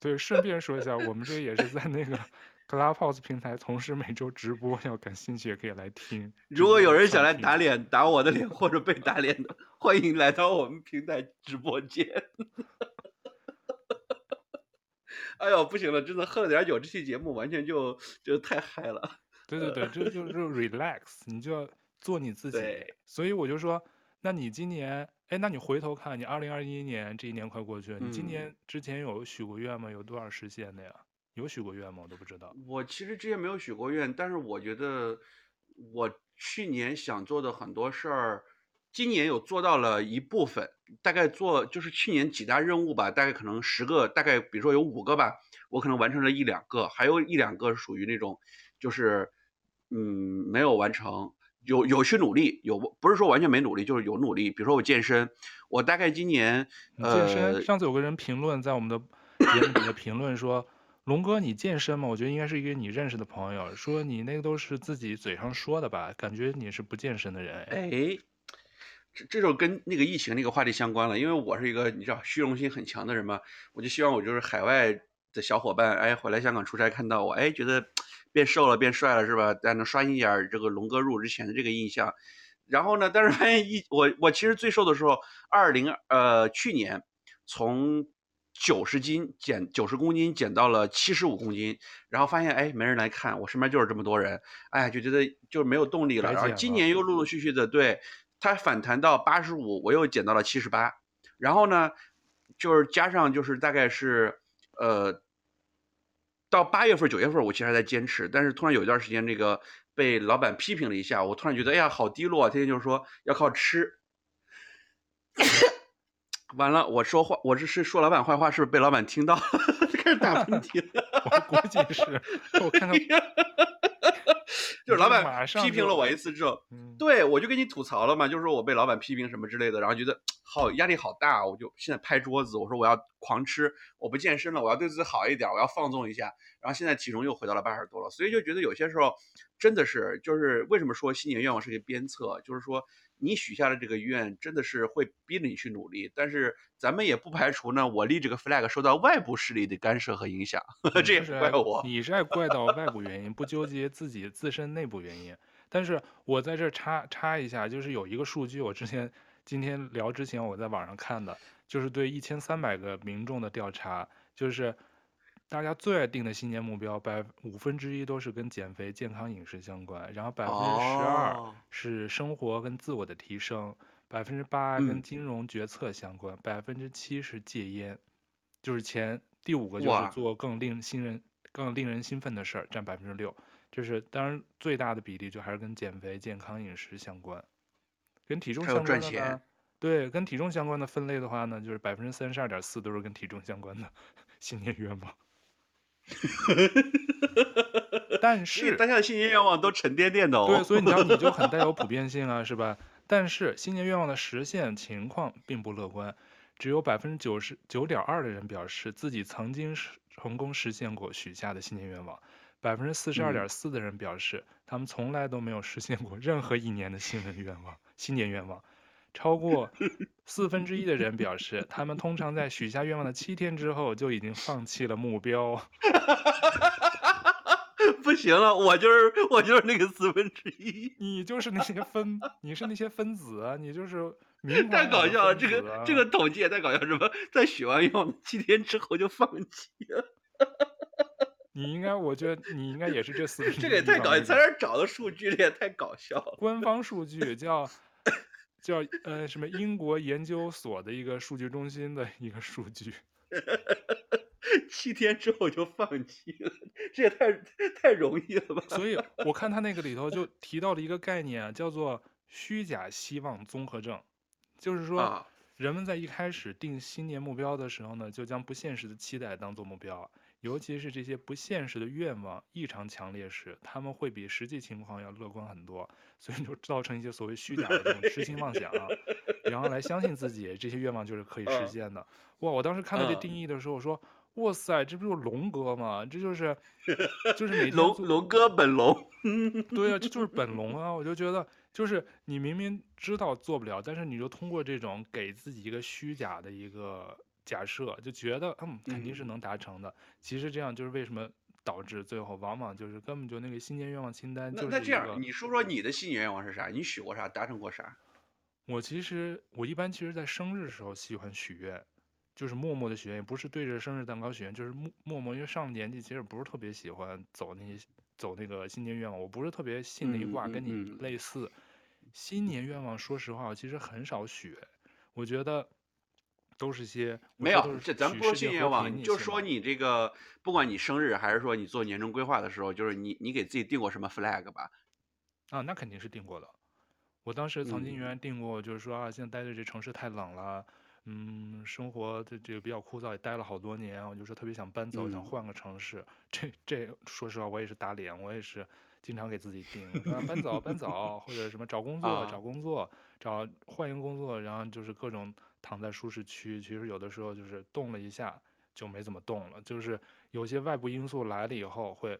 对，顺便说一下，我们这也是在那个 Clubhouse 平台同时每周直播，要感兴趣也可以来听。如果有人想来打脸、打我的脸或者被打脸的，欢迎来到我们平台直播间。哎呦，不行了，真的喝了点酒，这期节目完全就就太嗨了。对对对，这就，是，relax，你就要做你自己。对，所以我就说，那你今年。哎，那你回头看，你二零二一年这一年快过去了，嗯，你今年之前有许过愿吗？有多少实现的呀？有许过愿吗？我都不知道。我其实之前没有许过愿，但是我觉得我去年想做的很多事儿，今年有做到了一部分，大概做就是去年几大任务吧，大概可能十个，大概比如说有五个吧，我可能完成了一两个，还有一两个属于那种就是嗯没有完成。有有去努力，有不是说完全没努力，就是有努力。比如说我健身，我大概今年健身。呃、上次有个人评论在我们的节目里的评论说：“龙哥，你健身吗？”我觉得应该是一个你认识的朋友说你那个都是自己嘴上说的吧，感觉你是不健身的人。哎，这这就跟那个疫情那个话题相关了，因为我是一个你知道虚荣心很强的人嘛，我就希望我就是海外的小伙伴，哎，回来香港出差看到我，哎，觉得。变瘦了，变帅了，是吧？但能刷新一点这个龙哥入之前的这个印象。然后呢，但是发现一我我其实最瘦的时候，二零呃去年从九十斤减九十公斤减到了七十五公斤，然后发现哎没人来看，我身边就是这么多人，哎就觉得就没有动力了。然后今年又陆陆续续的对它反弹到八十五，我又减到了七十八。然后呢，就是加上就是大概是呃。到八月份、九月份，我其实还在坚持，但是突然有一段时间，这个被老板批评了一下，我突然觉得，哎呀，好低落，天天就是说要靠吃。完了，我说话，我这是说老板坏话，是不是被老板听到了？开始打喷嚏了。我估计是，我看看。就是老板批评了我一次之后，对我就跟你吐槽了嘛，就是说我被老板批评什么之类的，然后觉得好压力好大，我就现在拍桌子，我说我要狂吃，我不健身了，我要对自己好一点，我要放纵一下，然后现在体重又回到了八十多了，所以就觉得有些时候真的是，就是为什么说新年愿望是个鞭策，就是说。你许下的这个愿真的是会逼着你去努力，但是咱们也不排除呢，我立这个 flag 受到外部势力的干涉和影响，这也是怪我。你是爱怪到外部原因，不纠结自己自身内部原因。但是我在这插插一下，就是有一个数据，我之前今天聊之前我在网上看的，就是对一千三百个民众的调查，就是。大家最爱定的新年目标，百五分之一都是跟减肥、健康饮食相关，然后百分之十二是生活跟自我的提升，百分之八跟金融决策相关，百分之七是戒烟，就是前第五个就是做更令新人更令人兴奋的事儿，占百分之六，就是当然最大的比例就还是跟减肥、健康饮食相关，跟体重相关的呢，对，跟体重相关的分类的话呢，就是百分之三十二点四都是跟体重相关的 新年愿望。但是大家的新年愿望都沉甸甸的哦。对，所以你知道你就很带有普遍性啊，是吧？但是新年愿望的实现情况并不乐观，只有百分之九十九点二的人表示自己曾经成功实现过许下的新年愿望，百分之四十二点四的人表示他们从来都没有实现过任何一年的新年愿望。新年愿望。超过 四分之一的人表示，他们通常在许下愿望的七天之后就已经放弃了目标。不行了，我就是我就是那个四分之一，你就是那些分，你是那些分子啊，你就是 太搞笑了，这个这个统计也太搞笑，什么在许完愿望七天之后就放弃了？你应该，我觉得你应该也是这四分之一。这个也太搞笑，你在哪儿找的数据？这也太搞笑了。官方数据叫叫呃什么英国研究所的一个数据中心的一个数据。七天之后就放弃了，这也太太容易了吧？所以我看他那个里头就提到了一个概念，叫做虚假希望综合症，就是说人们在一开始定新年目标的时候呢，就将不现实的期待当做目标。尤其是这些不现实的愿望异常强烈时，他们会比实际情况要乐观很多，所以就造成一些所谓虚假的这种痴心妄想，然后来相信自己这些愿望就是可以实现的。哇！我当时看到这定义的时候，我说：哇塞，这不就是龙哥吗？这就是就是每天龙龙哥本龙。对啊，这就是本龙啊！我就觉得，就是你明明知道做不了，但是你就通过这种给自己一个虚假的一个。假设就觉得嗯肯定是能达成的，嗯，其实这样就是为什么导致最后往往就是根本就那个新年愿望清单就是。那那这样，你说说你的新年愿望是啥？你许过啥？达成过啥？我其实我一般其实，在生日的时候喜欢许愿，就是默默的许愿，也不是对着生日蛋糕许愿，就是默默默，因为上了年纪，其实不是特别喜欢走那些走那个新年愿望，我不是特别信那一卦，跟你类似。新年愿望，说实话，我其实很少许，我觉得。都是些没有，这咱不说新愿望，就说你这个，不管你生日还是说你做年终规划的时候，就是你你给自己定过什么 flag 吧？啊，那肯定是定过的。我当时曾经原来定过，就是说啊，现在待在这城市太冷了，嗯，生活这这个比较枯燥，也待了好多年，我就说特别想搬走，想换个城市。这这，说实话，我也是打脸，我也是经常给自己定，啊，搬走搬走，或者什么找工作找工作，找换一个工作，然后就是各种。躺在舒适区，其实有的时候就是动了一下就没怎么动了，就是有些外部因素来了以后会，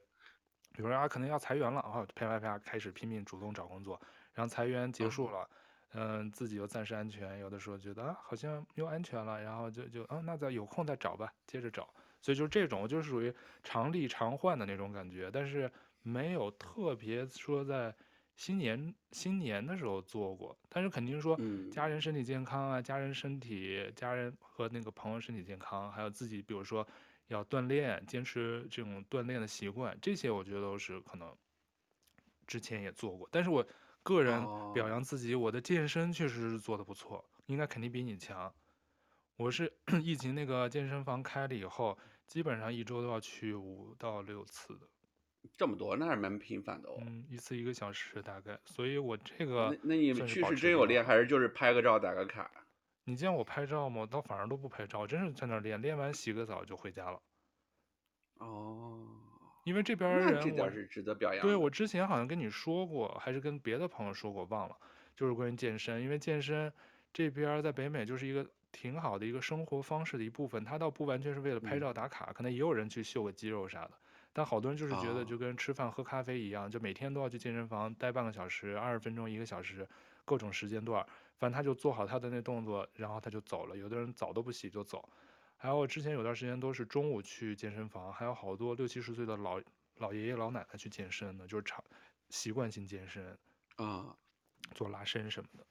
比如说啊可能要裁员了啊，啪啪啪开始拼命主动找工作，然后裁员结束了，嗯、呃，自己又暂时安全，有的时候觉得啊好像又安全了，然后就就啊那再有空再找吧，接着找，所以就是这种就是属于常立常换的那种感觉，但是没有特别说在。新年新年的时候做过，但是肯定说家人身体健康啊，家人身体，家人和那个朋友身体健康，还有自己，比如说要锻炼，坚持这种锻炼的习惯，这些我觉得都是可能之前也做过。但是我个人表扬自己，我的健身确实是做的不错，应该肯定比你强。我是 疫情那个健身房开了以后，基本上一周都要去五到六次的。这么多，那还是蛮频繁的哦。嗯，一次一个小时大概，所以我这个那那你们去是真有练，还是就是拍个照打个卡？你见我拍照吗？我倒反而都不拍照，真是在那练，练完洗个澡就回家了。哦，因为这边人，这点是值得表扬。对，我之前好像跟你说过，还是跟别的朋友说过，忘了，就是关于健身，因为健身这边在北美就是一个挺好的一个生活方式的一部分，他倒不完全是为了拍照打卡，嗯、可能也有人去秀个肌肉啥的。但好多人就是觉得就跟吃饭喝咖啡一样，就每天都要去健身房待半个小时、二十分钟、一个小时，各种时间段，反正他就做好他的那动作，然后他就走了。有的人澡都不洗就走，还有之前有段时间都是中午去健身房，还有好多六七十岁的老老爷爷老奶奶去健身的，就是常习惯性健身啊，做拉伸什么的。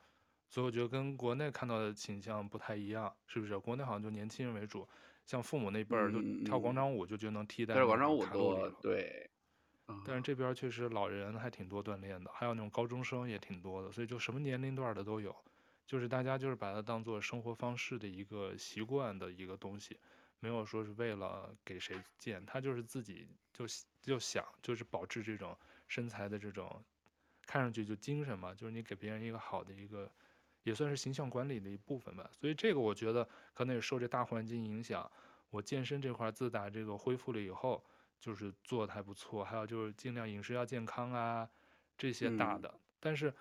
所以我觉得跟国内看到的倾向不太一样，是不是？国内好像就年轻人为主。像父母那辈儿就跳广场舞就就能替代广场舞多，对。但是这边确实老人还挺多锻炼的，还有那种高中生也挺多的，所以就什么年龄段的都有。就是大家就是把它当做生活方式的一个习惯的一个东西，没有说是为了给谁见，他就是自己就就想就是保持这种身材的这种，看上去就精神嘛，就是你给别人一个好的一个。也算是形象管理的一部分吧，所以这个我觉得可能也受这大环境影响。我健身这块自打这个恢复了以后，就是做的还不错。还有就是尽量饮食要健康啊，这些大的。但是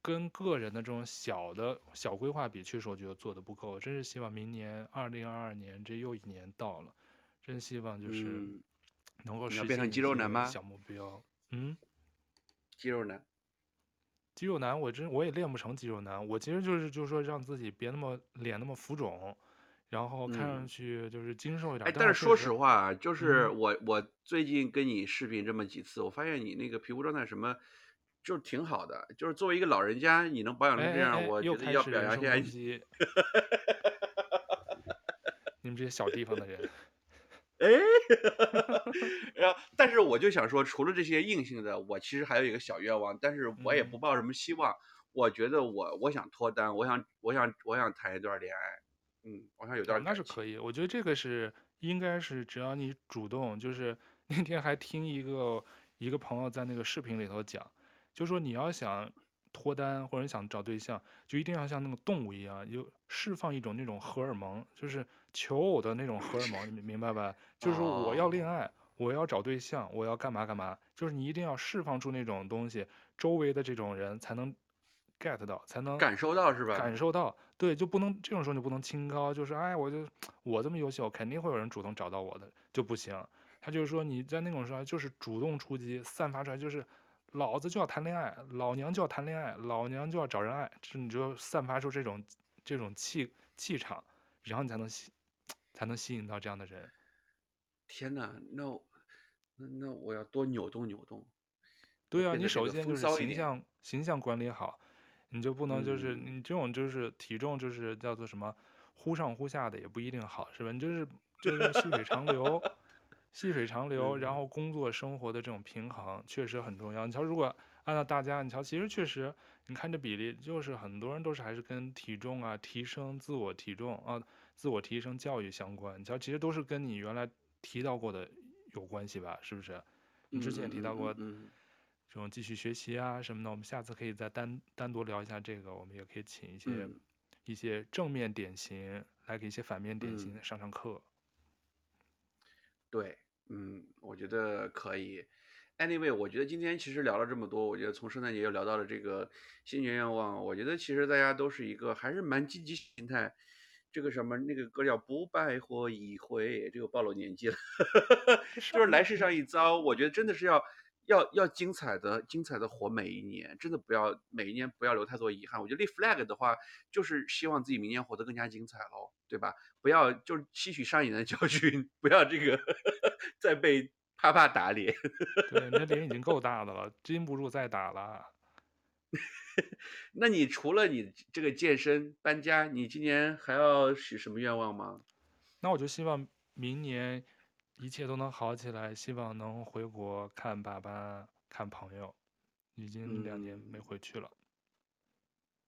跟个人的这种小的小规划比，确实我觉得做的不够。我真是希望明年二零二二年这又一年到了，真希望就是能够实现？小目标，嗯，肌肉男。肌肉男，我真我也练不成肌肉男。我其实就是就是说让自己别那么脸那么浮肿，然后看上去就是精瘦一点。哎，但是说实话，就是我我最近跟你视频这么几次，我发现你那个皮肤状态什么，就是挺好的。就是作为一个老人家，你能保养成这样，我觉得要表扬一下。你们这些小地方的人。哎，然后但是我就想说，除了这些硬性的，我其实还有一个小愿望，但是我也不抱什么希望。嗯、我觉得我我想脱单，我想我想我想谈一段恋爱，嗯，我想有段、哦。那是可以，我觉得这个是应该是只要你主动，就是那天还听一个一个朋友在那个视频里头讲，就说你要想。脱单或者想找对象，就一定要像那个动物一样，就释放一种那种荷尔蒙，就是求偶的那种荷尔蒙，你明白吧？就是说我要恋爱，我要找对象，我要干嘛干嘛，就是你一定要释放出那种东西，周围的这种人才能 get 到，才能感受到是吧？感受到，对，就不能这种时候就不能清高，就是哎，我就我这么优秀，肯定会有人主动找到我的，就不行。他就是说你在那种时候就是主动出击，散发出来就是。老子就要谈恋爱，老娘就要谈恋爱，老娘就要找人爱，就你就散发出这种这种气气场，然后你才能吸，才能吸引到这样的人。天哪，那那那我要多扭动扭动。对啊，你首先就是形象形象管理好，你就不能就是、嗯、你这种就是体重就是叫做什么忽上忽下的也不一定好，是吧？你就是就是细水长流。细水长 流，然后工作生活的这种平衡确实很重要。你瞧，如果按照大家，你瞧，其实确实，你看这比例，就是很多人都是还是跟体重啊、提升自我体重啊、自我提升教育相关。你瞧，其实都是跟你原来提到过的有关系吧？是不是？你之前提到过这种继续学习啊什么的，我们下次可以再单单独聊一下这个。我们也可以请一些一些正面典型来给一些反面典型上上课。对，嗯，我觉得可以。Anyway，我觉得今天其实聊了这么多，我觉得从圣诞节又聊到了这个新年愿望，我觉得其实大家都是一个还是蛮积极心态。这个什么那个歌叫不败活一回，这个暴露年纪了，就是来世上一遭，我觉得真的是要。要要精彩的精彩的活每一年，真的不要每一年不要留太多遗憾。我觉得立 flag 的话，就是希望自己明年活得更加精彩喽，对吧？不要就是吸取上一年的教训，不要这个 再被啪啪打脸。对，那脸已经够大的了，禁不住再打了。那你除了你这个健身搬家，你今年还要许什么愿望吗？那我就希望明年。一切都能好起来，希望能回国看爸爸、看朋友。已经两年没回去了。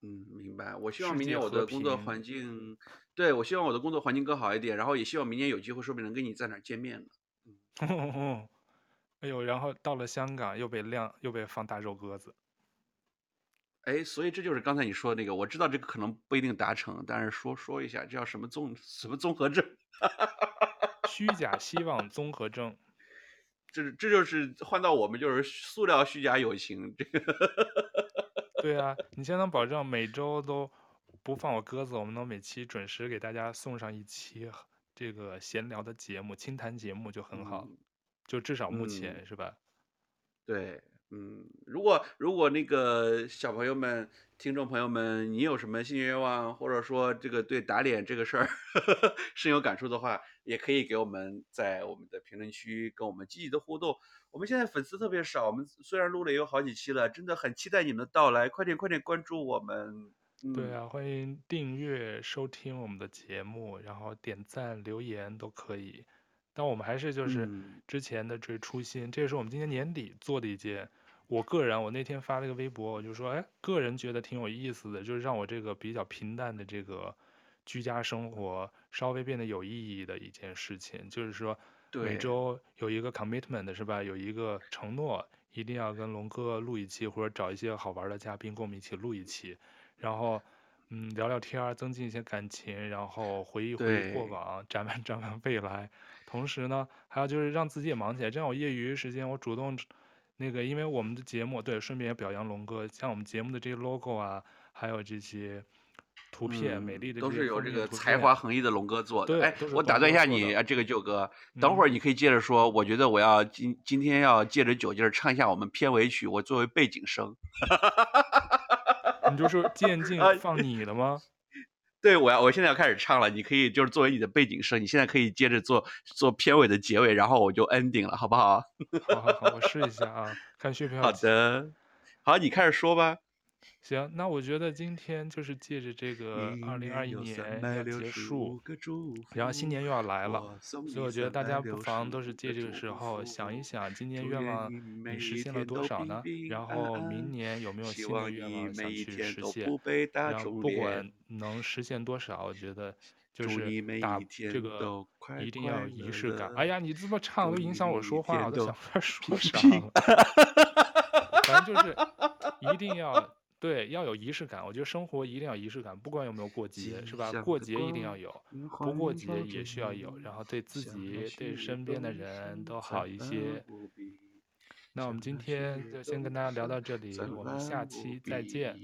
嗯，明白。我希望明年我的工作环境，对，我希望我的工作环境更好一点，然后也希望明年有机会，说不定能跟你在哪儿见面呢。嗯。哎呦，然后到了香港又被晾，又被放大肉鸽子。哎，所以这就是刚才你说的那个，我知道这个可能不一定达成，但是说说一下，这叫什么综什么综合症？虚假希望综合症，这这就是换到我们就是塑料虚假友情。这个，对啊，你先能保证每周都不放我鸽子，我们能每期准时给大家送上一期这个闲聊的节目、清谈节目就很好，嗯、就至少目前、嗯、是吧？对。嗯，如果如果那个小朋友们、听众朋友们，你有什么新愿望，或者说这个对打脸这个事儿 深有感触的话，也可以给我们在我们的评论区跟我们积极的互动。我们现在粉丝特别少，我们虽然录了也有好几期了，真的很期待你们的到来，快点快点关注我们。嗯、对啊，欢迎订阅收听我们的节目，然后点赞留言都可以。但我们还是就是之前的这初心，嗯、这也是我们今年年底做的一件。我个人，我那天发了一个微博，我就说，哎，个人觉得挺有意思的，就是让我这个比较平淡的这个居家生活稍微变得有意义的一件事情，就是说每周有一个 commitment 是吧？有一个承诺，一定要跟龙哥录一期，或者找一些好玩的嘉宾跟我们一起录一期，然后。嗯，聊聊天儿，增进一些感情，然后回忆回忆过往，展望展望未来。同时呢，还有就是让自己也忙起来。这样我业余时间，我主动那个，因为我们的节目，对，顺便也表扬龙哥，像我们节目的这些 logo 啊，还有这些图片，嗯、美丽的都是由这个才华横溢的龙哥做的。对，哎，我打断一下你啊，这个九哥，等会儿你可以接着说。嗯、我觉得我要今今天要借着酒劲儿唱一下我们片尾曲，我作为背景声。你就是渐进放 你的吗？啊、对，我要，我现在要开始唱了。你可以就是作为你的背景声，你现在可以接着做做片尾的结尾，然后我就 ending 了，好不好？好好好，我试一下啊，看需不需要。好的，好，你开始说吧。行，那我觉得今天就是借着这个二零二一年要结束，然后新年又要来了，所以我觉得大家不妨都是借这个时候想一想，今年愿望你实现了多少呢？然后明年有没有新的愿望想去实现？然后不管能实现多少，我觉得就是打这个一定要有仪式感。哎呀，你这么唱都影响我说话，我都想不出来说啥了。反正就是 一定要。对，要有仪式感。我觉得生活一定要仪式感，不管有没有过节，是吧？过节一定要有，不过节也需要有，然后对自己、对身边的人都好一些。那我们今天就先跟大家聊到这里，我们下期再见。